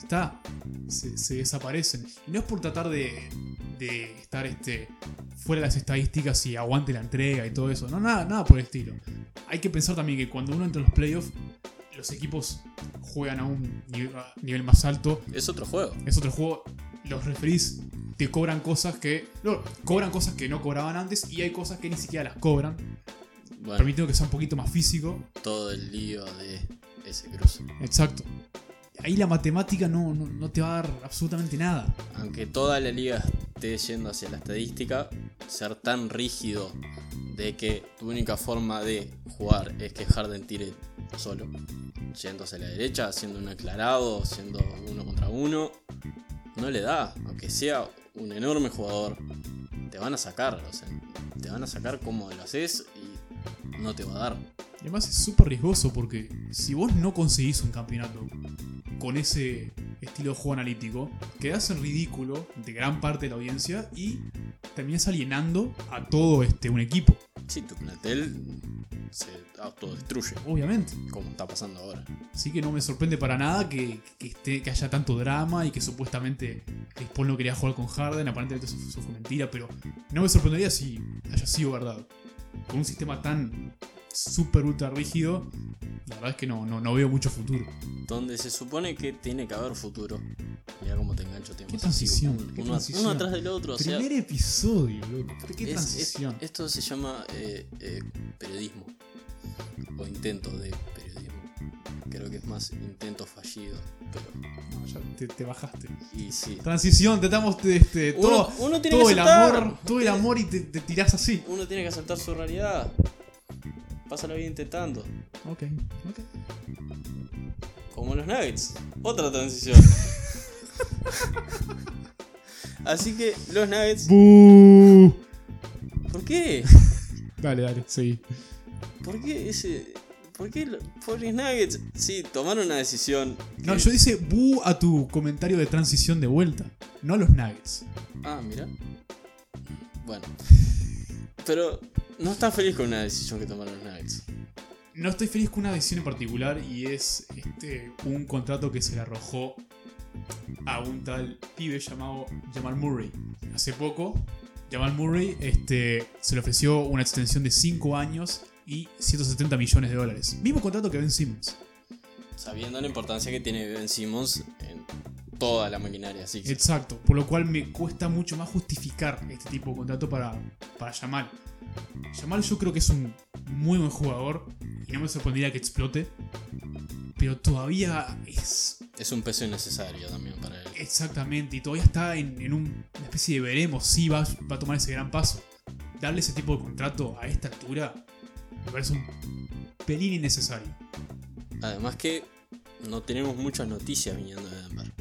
está, se, se desaparecen. Y no es por tratar de, de estar este, fuera de las estadísticas y aguante la entrega y todo eso. No, nada, nada por el estilo. Hay que pensar también que cuando uno entra en los playoffs, los equipos juegan a un nivel, a nivel más alto. Es otro juego. Es otro juego. Los referees te cobran cosas que. No, cobran cosas que no cobraban antes y hay cosas que ni siquiera las cobran. Bueno, Permitiendo que sea un poquito más físico. todo el lío de ese cruce. Exacto. Ahí la matemática no, no, no te va a dar absolutamente nada. aunque toda la liga esté yendo hacia la estadística, ser tan rígido de que tu única forma de jugar es que Harden tire solo, yendo hacia la derecha, haciendo un aclarado, siendo uno contra uno, no le da, aunque sea un enorme jugador, te van a sacar, o sea, te van a sacar como lo haces y no te va a dar. Y además es súper riesgoso porque si vos no conseguís un campeonato con ese estilo de juego analítico, quedás en ridículo de gran parte de la audiencia y terminás alienando a todo este un equipo, Si tu plantel se autodestruye, obviamente. como está pasando ahora. Así que no me sorprende para nada que, que esté, que haya tanto drama y que supuestamente Chris Paul no quería jugar con Harden, aparentemente eso, eso fue mentira, pero no me sorprendería si haya sido verdad. Con un sistema tan súper ultra rígido, la verdad es que no, no, no veo mucho futuro. donde se supone que tiene que haber futuro. Mira cómo te engancho tiempo. ¿Qué transición? Uno, ¿Qué uno transición? atrás del otro. O sea, Primer episodio, loco. ¿Pero ¿Qué es- es- transición? esto se llama eh, eh, periodismo. O intento de periodismo. Creo que es más intento fallido. Pero. No, ya te, te bajaste. Y sí. Transición, te damos este, Uno, todo, uno tiene todo que el amor, todo el amor y te, te tirás así. Uno tiene que aceptar su realidad. Pásalo bien intentando. Ok, ok. Como los Nuggets. Otra transición. Así que los Nuggets ¡Bú! ¿Por qué? Dale, dale, sí. ¿Por qué ese.? ¿Por qué los pobres Nuggets? Sí, tomaron una decisión. No, que- yo dice bu a tu comentario de transición de vuelta, no a los Nuggets. Ah, mira. Bueno. Pero no estás feliz con una decisión que tomaron los Nuggets. No estoy feliz con una decisión en particular y es este un contrato que se le arrojó a un tal pibe llamado Jamal Murray. Hace poco, Jamal Murray este, se le ofreció una extensión de 5 años y 170 millones de dólares. Mismo contrato que Ben Simmons. Sabiendo la importancia que tiene Ben Simmons en toda la maquinaria Sixers. Exacto, por lo cual me cuesta mucho más justificar este tipo de contrato para, para Jamal. Jamal yo creo que es un muy buen jugador y no me sorprendería que explote, pero todavía es Es un peso innecesario también para él. exactamente y todavía está en, en un- una especie de veremos si va, va a tomar ese gran paso. Darle ese tipo de contrato a esta altura me parece un pelín innecesario. Además que no tenemos muchas noticias viniendo de Denver.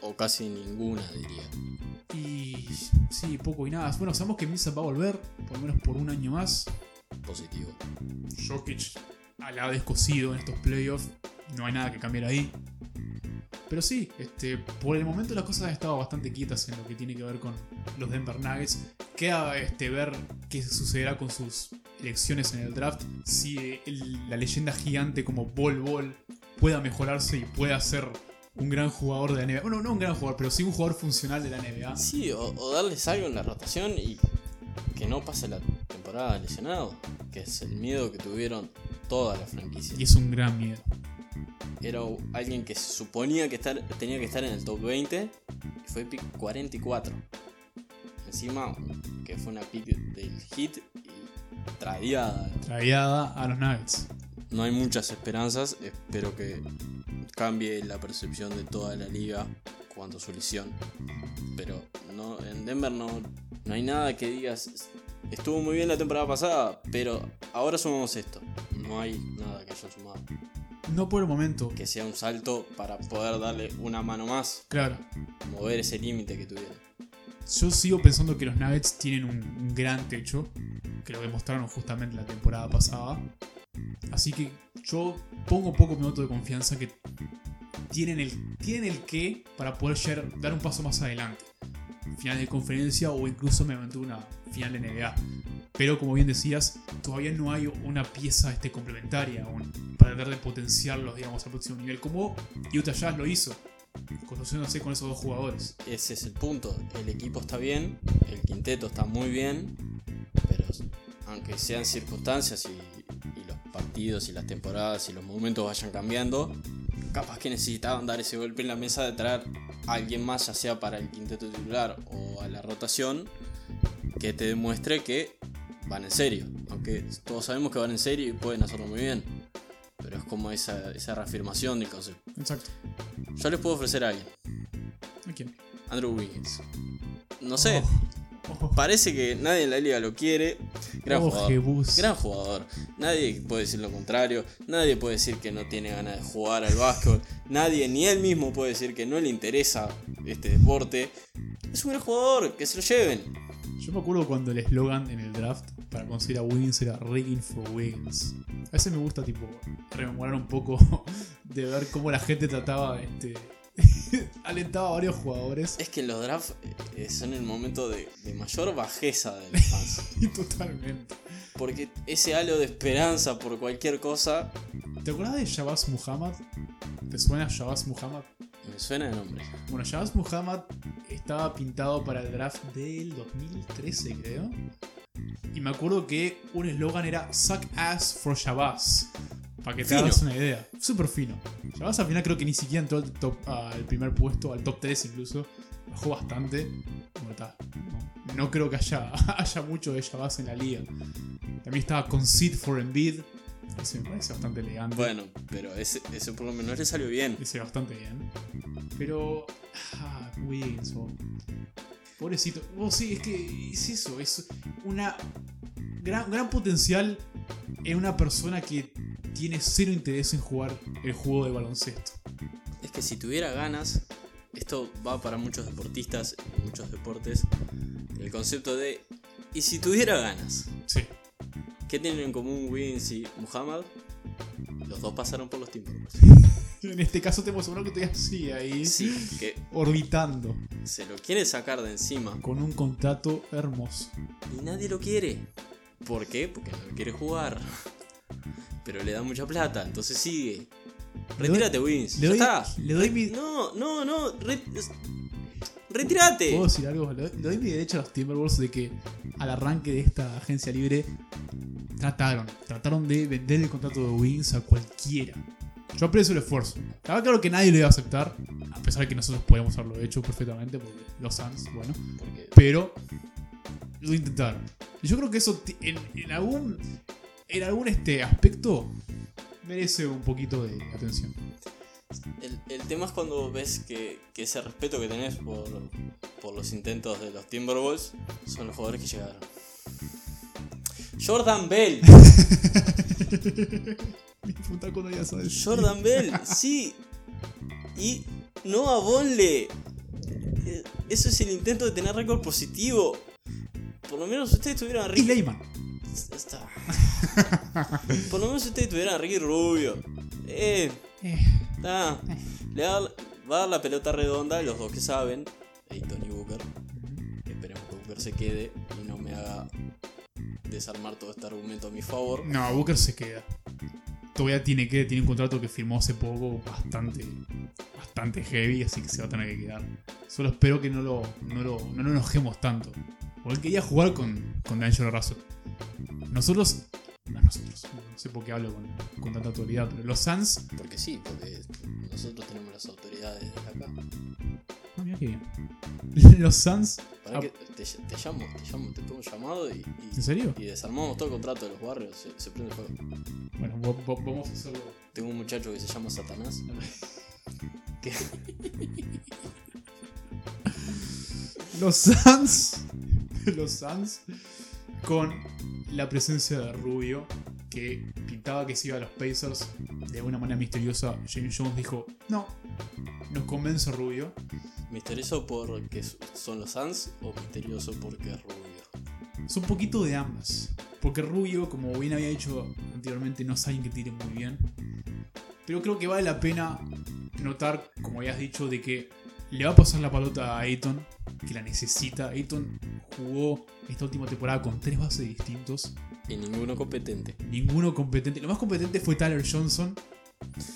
O casi ninguna, diría. Y sí, poco y nada. Bueno, sabemos que Millsap va a volver, por lo menos por un año más. Positivo. Jokic la ha descosido en estos playoffs. No hay nada que cambiar ahí. Pero sí, este, por el momento las cosas han estado bastante quietas en lo que tiene que ver con los Denver Nuggets. Queda este, ver qué sucederá con sus elecciones en el draft. Si el- la leyenda gigante como Bol Bol pueda mejorarse y pueda ser un gran jugador de la NBA. Bueno, no un gran jugador, pero sí un jugador funcional de la NBA. Sí, o, o darles algo en la rotación y que no pase la temporada lesionado. Que es el miedo que tuvieron toda la franquicia. Y es un gran miedo. Era alguien que se suponía que estar, tenía que estar en el top 20 y fue pick 44. Encima, que fue una pick del hit y tradiada. Traída a los Nuggets. No hay muchas esperanzas, espero que cambie la percepción de toda la liga cuanto a su lesión. Pero no, en Denver no, no hay nada que digas, estuvo muy bien la temporada pasada, pero ahora sumamos esto. No hay nada que hayan sumado. No por el momento. Que sea un salto para poder darle una mano más, Claro. mover ese límite que tuvieron. Yo sigo pensando que los Nuggets tienen un, un gran techo, que lo demostraron justamente la temporada pasada. Así que yo pongo poco mi voto de confianza que tienen el, tienen el qué para poder llegar- dar un paso más adelante. Final de conferencia o incluso mediante una final de NBA. Pero como bien decías, todavía no hay una pieza este, complementaria aún para tratar de potenciarlos digamos, al próximo nivel, como Utah Jazz lo hizo, conociéndose con esos dos jugadores. Ese es el punto. El equipo está bien, el quinteto está muy bien, pero aunque sean circunstancias y, y los partidos y las temporadas y los momentos vayan cambiando, capaz que necesitaban dar ese golpe en la mesa de traer a alguien más, ya sea para el quinteto titular o a la rotación, que te demuestre que van en serio. Aunque todos sabemos que van en serio y pueden hacerlo muy bien. Pero es como esa, esa reafirmación del concepto. Exacto. Yo les puedo ofrecer a alguien. ¿A quién? Andrew Wiggins. No sé, Oh, oh, parece que nadie en la liga lo quiere. Gran oh, jugador. Jebus. Gran jugador. Nadie puede decir lo contrario. Nadie puede decir que no tiene ganas de jugar al básquetbol. Nadie, ni él mismo puede decir que no le interesa este deporte. Es un gran jugador, que se lo lleven. Yo me acuerdo cuando el eslogan en el draft para conseguir a Wiggins era Rigging for Wiggins. A veces me gusta tipo rememorar un poco de ver cómo la gente trataba este alentaba a varios jugadores Es que los drafts eh, son el momento de, de mayor bajeza de los fans. totalmente. Porque ese halo de esperanza por cualquier cosa ¿Te acuerdas de Shabazz Muhammad? ¿Te suena Shabazz Muhammad? me suena de nombre. Bueno, Shabazz Muhammad estaba pintado para el draft del 2013, creo. Y me acuerdo que un eslogan era Suck ass for Shabazz. Para que te Fino. hagas una idea. Súper fino. Shabazz al final creo que ni siquiera entró al, top, al primer puesto, al top 3 incluso. Bajó bastante. Bueno, está. No, no creo que haya, haya mucho de Shabazz en la liga. También estaba Conceit for Embiid. Ese me parece bastante elegante. Bueno, pero ese, ese por lo menos le salió bien. Dice bastante bien. Pero. Ah, Wiggins, oh. Pobrecito. Oh, sí, es que es eso. Es una gran, gran potencial en una persona que tiene cero interés en jugar el juego de baloncesto. Es que si tuviera ganas, esto va para muchos deportistas muchos deportes, el concepto de Y si tuviera ganas, Sí. ¿Qué tienen en común Wiggins y Muhammad? Los dos pasaron por los Timberwolves. En este caso tenemos uno que todavía sigue ahí Sí, que orbitando se lo quiere sacar de encima con un contrato hermoso. y nadie lo quiere. ¿Por qué? Porque no quiere jugar. Pero le da mucha plata, entonces sigue. Retírate, Wiggins. Le Ya doy, está. le doy mi. No, no, no. re- Retírate. ¿Puedo decir algo? Le doy, mi derecho a los Timberwolves de que al arranque de esta agencia libre trataron, trataron de vender el contrato de Wings a cualquiera. Yo aprecio el esfuerzo. Estaba claro que nadie lo iba a aceptar, a pesar de que nosotros podemos haberlo hecho perfectamente, porque los Suns, bueno. Pero lo intentaron. Yo creo que eso en, en algún en algún este aspecto merece un poquito de atención. El, el tema es cuando ves que, que ese respeto que tenés por, por los intentos de los Timberwolves son los jugadores que llegaron. Jordan Bell. Jordan Bell, sí. Y Noah Bonle. Eh, Eso es el intento de tener récord positivo. Por lo menos ustedes tuvieran a Y Ricky. Leyman. Está. Por lo menos ustedes tuvieran a Ricky Rubio. Eh, Eh, está. Le va a dar- va a dar la pelota redonda, los dos que saben. Ayton y Booker. Esperemos que Booker se quede y no me haga desarmar todo este argumento a mi favor. No, Booker se queda. Todavía tiene que tiene un contrato que firmó hace poco bastante bastante heavy, así que se va a tener que quedar. Solo espero que no lo, no lo, no lo enojemos tanto. Porque él quería jugar con, con D'Angelo Russell. Nosotros, no nosotros, no sé por qué hablo con, con tanta autoridad, pero los Suns, Porque sí, porque nosotros tenemos las autoridades de acá. ah, mira qué bien. Los Suns, Para Ah. que te, te llamo, te llamo, te pongo un llamado y, y- ¿En serio? y desarmamos todo el contrato de los barrios, se, se prende fuego. bueno, vo- vo- vamos a hacerlo. Tengo un muchacho que se llama Satanás. que Los Suns. Los Suns. Con la presencia de Rubio. Que pintaba que se iba a los Pacers. De una manera misteriosa. James Jones dijo. No. Nos convence Rubio. misterioso porque son los Suns o misterioso porque es rubio. Es un poquito de ambas. Porque Rubio, como bien había dicho anteriormente, no es alguien que tire muy bien. Pero creo que vale la pena notar, como habías dicho, de que le va a pasar la pelota a Ayton, que la necesita. Ayton jugó esta última temporada con tres bases distintos, Y ninguno competente. ninguno competente. Lo más competente fue Tyler Johnson,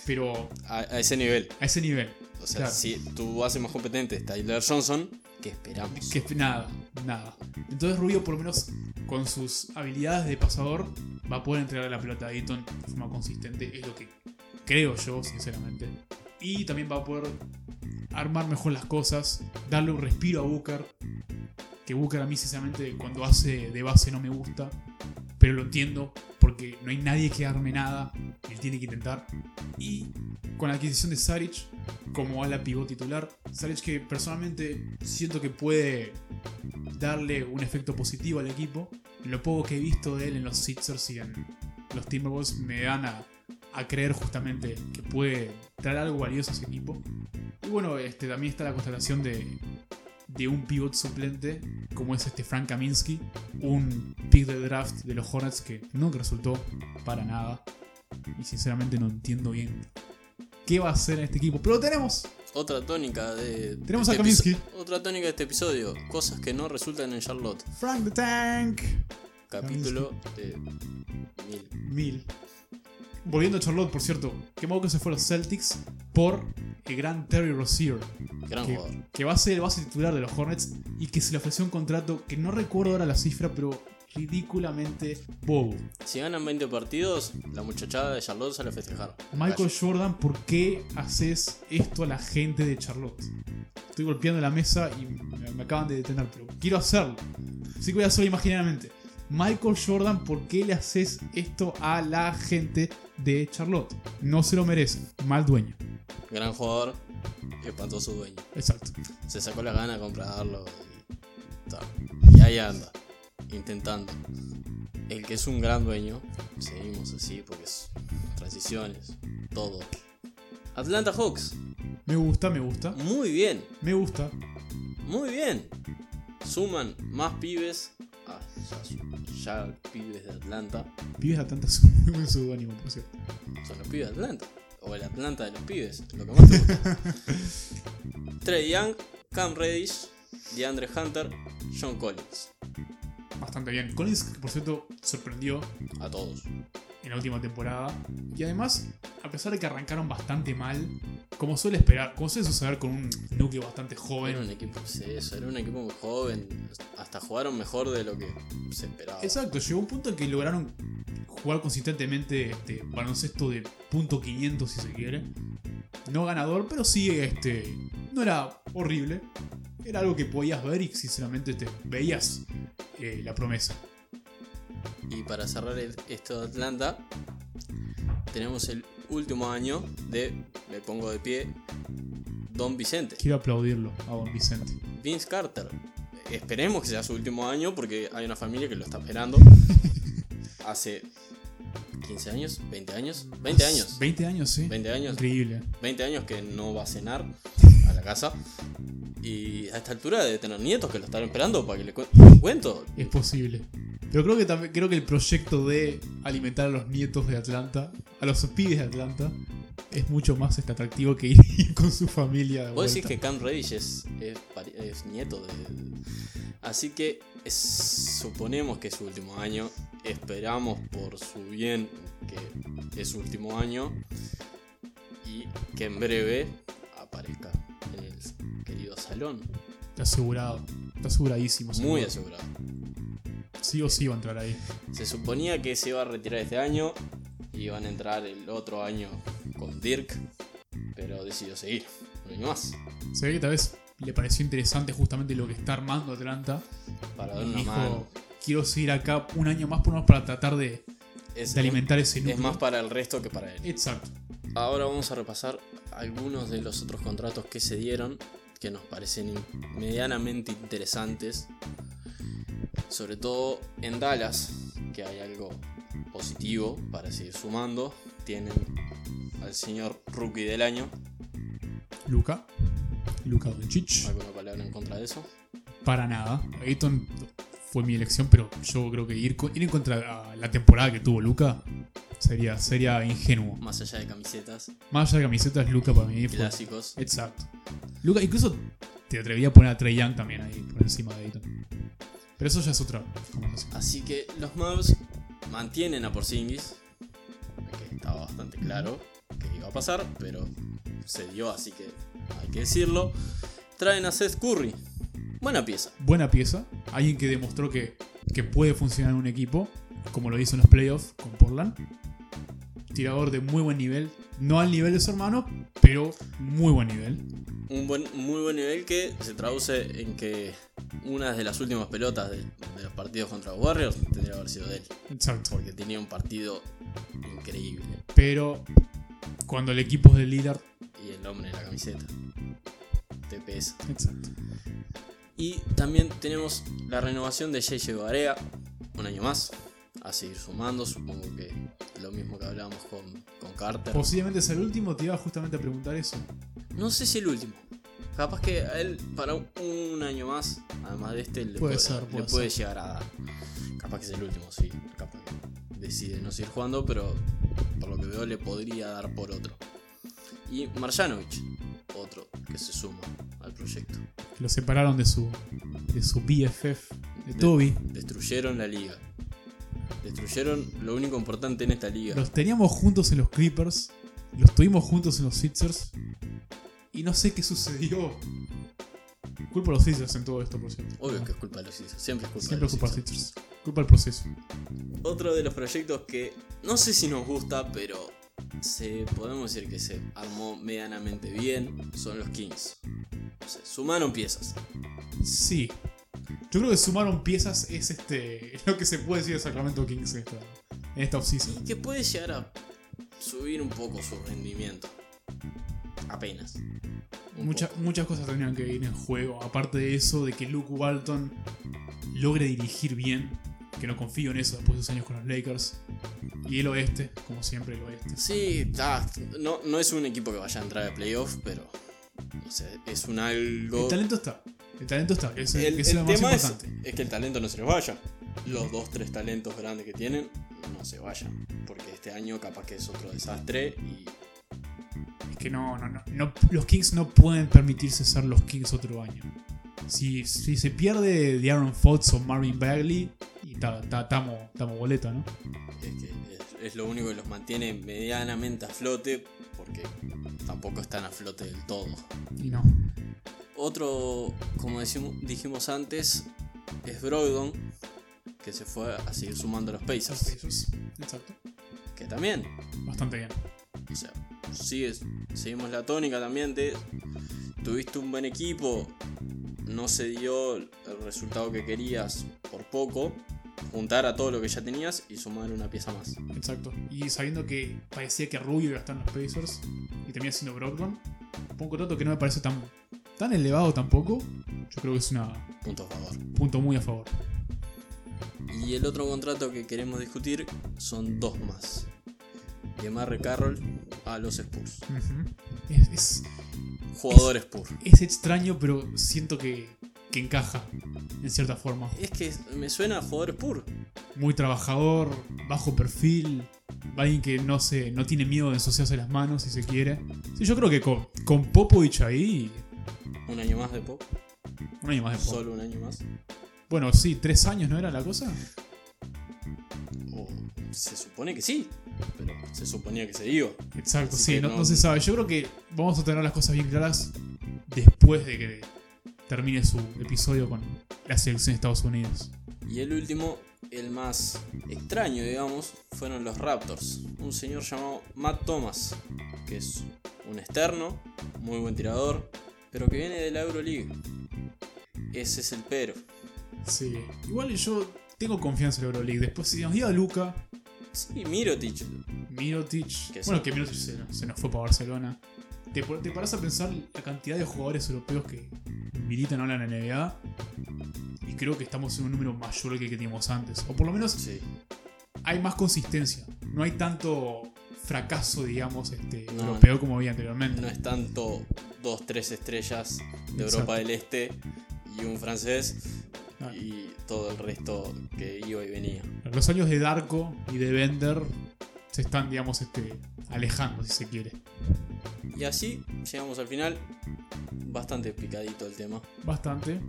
pero A, a ese nivel. a ese nivel. O sea, Claro. si tu base más competente es Tyler Johnson, ¿qué esperamos? Que nada, nada. Entonces Rubio, por lo menos con sus habilidades de pasador, va a poder entregar la pelota a Ayton de forma consistente. Es lo que creo yo, sinceramente. Y también va a poder armar mejor las cosas, darle un respiro a Booker. Que Booker a mí, sinceramente, cuando hace de base no me gusta. Pero lo entiendo porque no hay nadie que arme nada. Él tiene que intentar. Y con la adquisición de Saric como ala pivot titular, Saric que personalmente siento que puede darle un efecto positivo al equipo. Lo poco que he visto de él en los Sixers y en los Timberwolves me dan a, a creer justamente que puede traer algo valioso a ese equipo. Y bueno, este, también está la constatación de, de un pivot suplente como es este Frank Kaminsky, un pick de draft de los Hornets que no resultó para nada. Y sinceramente no entiendo bien qué va a hacer en este equipo. Pero lo tenemos. Otra tónica de. Tenemos este a Kaminsky. Otra tónica de este episodio. Cosas que no resultan en Charlotte. Frank the Tank. Capítulo de. Mil. Mil. Volviendo a Charlotte, por cierto, que modo que se fue a los Celtics por el gran Terry Rozier, Gran que, jugador. que va a ser el base titular de los Hornets y que se le ofreció un contrato que no recuerdo ahora la cifra, pero ridículamente bobo. Si ganan 20 partidos, la muchachada de Charlotte sale a festejar. Michael Jordan, ¿por qué haces esto a la gente de Charlotte? Estoy golpeando la mesa y me, me acaban de detener, pero quiero hacerlo. Así que voy a hacerlo imaginariamente. Michael Jordan, ¿por qué le haces esto a la gente de Charlotte? No se lo merecen. Mal dueño. Gran jugador, espantoso dueño. Exacto. Se sacó la gana de comprarlo y, ahí anda, intentando. El que es un gran dueño, seguimos así porque es transiciones, todo. Atlanta Hawks, Me gusta, me gusta. muy bien, Me gusta. muy bien. Suman más pibes a ya, ya pibes de Atlanta. Pibes de Atlanta es un muy buen seudónimo, por cierto. Son los pibes de Atlanta. O el Atlanta de los pibes, lo que más te gusta. Trey Young, Cam Reddish, DeAndre Hunter, John Collins. Bastante bien. Collins, que por cierto, sorprendió A todos. En la última temporada. Y además, a pesar de que arrancaron bastante mal, como suele esperar, como suele suceder con un núcleo bastante Era joven. un equipo, sí, eso, era un equipo muy joven. Hasta jugaron mejor de lo que se esperaba. Exacto, llegó un punto en que lograron jugar consistentemente este, baloncesto de punto 500 si se quiere. No ganador, pero sí este, no era horrible. Era algo que podías ver y sinceramente te veías eh, la promesa. Y para cerrar el- esto de Atlanta, tenemos el último año de, me pongo de pie, Don Vicente. Quiero aplaudirlo a Don Vicente. Vince Carter. Esperemos que sea su último año porque hay una familia que lo está esperando. Hace 15 años, 20 años, 20 años. 20 años, sí. 20 años. Increíble. 20 años que no va a cenar a la casa. Y a esta altura debe tener nietos que lo están esperando para que le cu- cuento. Es posible. Pero creo que también creo que el proyecto de alimentar a los nietos de Atlanta, a los pibes de Atlanta, es mucho más atractivo que ir con su familia. de Vos decís que Cam Reddish es, es pari- es nieto de. Así que es- suponemos que es su último año. Esperamos por su bien que es su último año. Y que en breve aparezca Está asegurado. Está aseguradísimo. Muy asegurado. Sí o sí va a entrar ahí. Se suponía que se iba a retirar este año. Y iban a entrar el otro año con Dirk. Pero decidió seguir. No hay más. Se ve que tal vez le pareció interesante justamente lo que está armando Atlanta. Para dar una dijo, mano. quiero seguir acá un año más por menos para tratar de, Es, de alimentar ese es núcleo. más para el resto que para él. Exacto. Ahora vamos a repasar algunos de los otros contratos que se dieron que nos parecen medianamente interesantes. Sobre todo en Dallas, que hay algo positivo para seguir sumando. Tienen al señor rookie del año. Luca. Luca Doncic. ¿Alguna palabra en contra de eso? Para nada. Ayton fue mi elección, pero yo creo que ir, ir en contra a la temporada que tuvo Luca sería, sería ingenuo. Más allá de camisetas, Más allá de camisetas, Luca para mí fue. clásicos. Exacto. Luca, incluso te atrevería a poner a Trey Young también ahí por encima de Ayton. Pero eso ya es otra conversación. Así que los Mavs mantienen a Porzingis, que estaba bastante claro que iba a pasar, pero se dio, así que hay que decirlo. Traen a Seth Curry, buena pieza. Buena pieza. Alguien que demostró que, que puede funcionar en un equipo, como lo hizo en los playoffs con Portland. Tirador de muy buen nivel. No al nivel de su hermano, pero muy buen nivel. Un buen, muy buen nivel que se traduce en que una de las últimas pelotas de, de los partidos contra los Warriors tendría que haber sido de él, Exacto. porque tenía un partido increíble. Pero cuando el equipo es de Lillard. Y el hombre en la camiseta. Te pesa. Exacto. Y también tenemos la renovación de JJ Barea, un año más, a seguir sumando, supongo que lo mismo que hablábamos con, con Carter. Posiblemente es el último, te iba justamente a preguntar eso. No sé si el último. Capaz que a él para un, un año más, además de este, le Puede puede, ser, le puede llegar a dar. Capaz que es el último, sí. Capaz que decide no seguir jugando, pero por lo que veo le podría dar por otro. Y Marjanovic, otro que se suma al proyecto. Lo separaron de su, de su BFF, de Toby. Destruyeron la liga. Destruyeron lo único importante en esta liga. Los teníamos juntos en los Clippers. Los tuvimos juntos en los Sixers. Y no sé qué sucedió. Culpa a los Sixers en todo esto, por cierto. Obvio que es culpa de los Sixers. Siempre es culpa Siempre de los culpa Sixers. Culpa del proceso. Otro de los proyectos que no sé si nos gusta, pero se, podemos decir que se armó medianamente bien, son los Kings. O sea, sumaron piezas. Sí. Yo creo que sumaron piezas es este lo que se puede decir de Sacramento Kings en esta, en esta offseason. Y que puede llegar a subir un poco su rendimiento. Apenas. Mucha- muchas cosas tendrían que ir en juego. Aparte de eso, de que Luke Walton logre dirigir bien. Que no confío en eso después de dos años con los Lakers. Y el oeste, como siempre, el oeste. Sí, ah, no, no es un equipo que vaya a entrar a playoff, pero no sé, es un algo. El talento está. El talento está, que es, El, que es el lo tema es, importante. es que el talento no se les vaya. los dos, tres talentos grandes que tienen no se vayan. Porque este año capaz que es otro desastre y Es que no, no, no, no- Los Kings no pueden permitirse ser los Kings otro año. Si, si se pierde de Aaron Fox o Marvin Bagley, estamos boleta, ¿no? es, que es, es lo único que los mantiene medianamente a flote porque tampoco están a flote del todo. Y no. Otro, como decimos, dijimos antes, es Brogdon, que se fue a seguir sumando a los Los Pacers. Pacers. Exacto. Que también, Bastante bien. o sea, sigues, seguimos la tónica también de tuviste un buen equipo, no se dio el resultado que querías por poco, juntar a todo lo que ya tenías y sumar una pieza más. Exacto. Y sabiendo que parecía que Rubio iba a estar en los Pacers y termina siendo Brogdon, un contrato que no me parece tan, tan elevado tampoco. Yo creo que es un Punto a favor. punto muy a favor. Y el otro contrato que queremos discutir son dos más. De Marre Carroll a los Spurs. Es, Jugador Spurs. es extraño, pero siento que, que encaja en cierta forma. Es que me suena a jugador Spurs. Muy trabajador, bajo perfil, alguien que no se, no tiene miedo de ensuciarse las manos si se quiere. Sí, yo creo que con, con Popovich ahí, Un año más de pop. un año más de Pop. Solo un año más. Bueno, sí, tres años no era la cosa. O se supone que sí. Pero se suponía que se iba. Exacto, Así sí, no, no- no se sabe. Yo creo que vamos a tener las cosas bien claras después de que termine su episodio con la selección de Estados Unidos. Y el último, el más extraño, digamos, fueron los Raptors. Un señor llamado Matt Thomas, que es un externo, muy buen tirador, pero que viene de la Euroleague. Ese es el pero. Sí, igual yo tengo confianza en la Euroleague. Después, si nos diga Luca, Sí, Mirotic. Mirotic. Que bueno, sí. que Mirotic se, se nos fue para Barcelona. Te, te paras a pensar la cantidad de jugadores europeos que militan ahora en la NBA. Y creo que estamos en un número mayor que el que teníamos antes. O por lo menos Sí. hay más consistencia. No hay tanto fracaso, digamos, este, No, europeo como había anteriormente. No es tanto dos, tres estrellas de Exacto. Europa del Este y un francés Ah. y todo el resto que iba y venía. Los años de Darko y de Bender se están, digamos, este, alejando, si se quiere. Y así llegamos al final. Bastante picadito el tema. Bastante.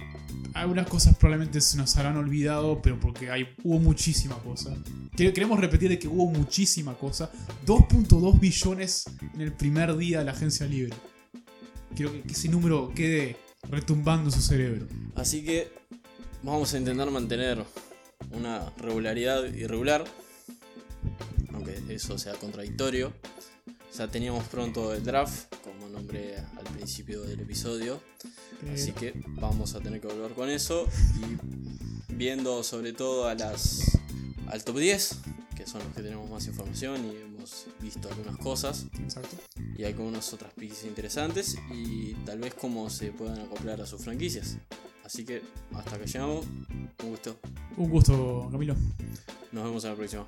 Algunas cosas probablemente se nos habrán olvidado, pero porque hay, hubo muchísima cosa. Que- Queremos repetir de que hubo muchísima cosa. 2.2 billones en el primer día de la agencia libre. Quiero que, que ese número quede retumbando en su cerebro. Así que vamos a intentar mantener una regularidad irregular. Aunque eso sea contradictorio. Ya teníamos pronto el draft, como nombré al principio del episodio. Así que vamos a tener que volver con eso. Y viendo sobre todo a las al top 10, que son los que tenemos más información y hemos visto algunas cosas. Exacto. Y algunas otras picks interesantes y tal vez cómo se puedan acoplar a sus franquicias. Así que hasta que llegamos. Un gusto. Un gusto, Camilo. Nos vemos en la próxima.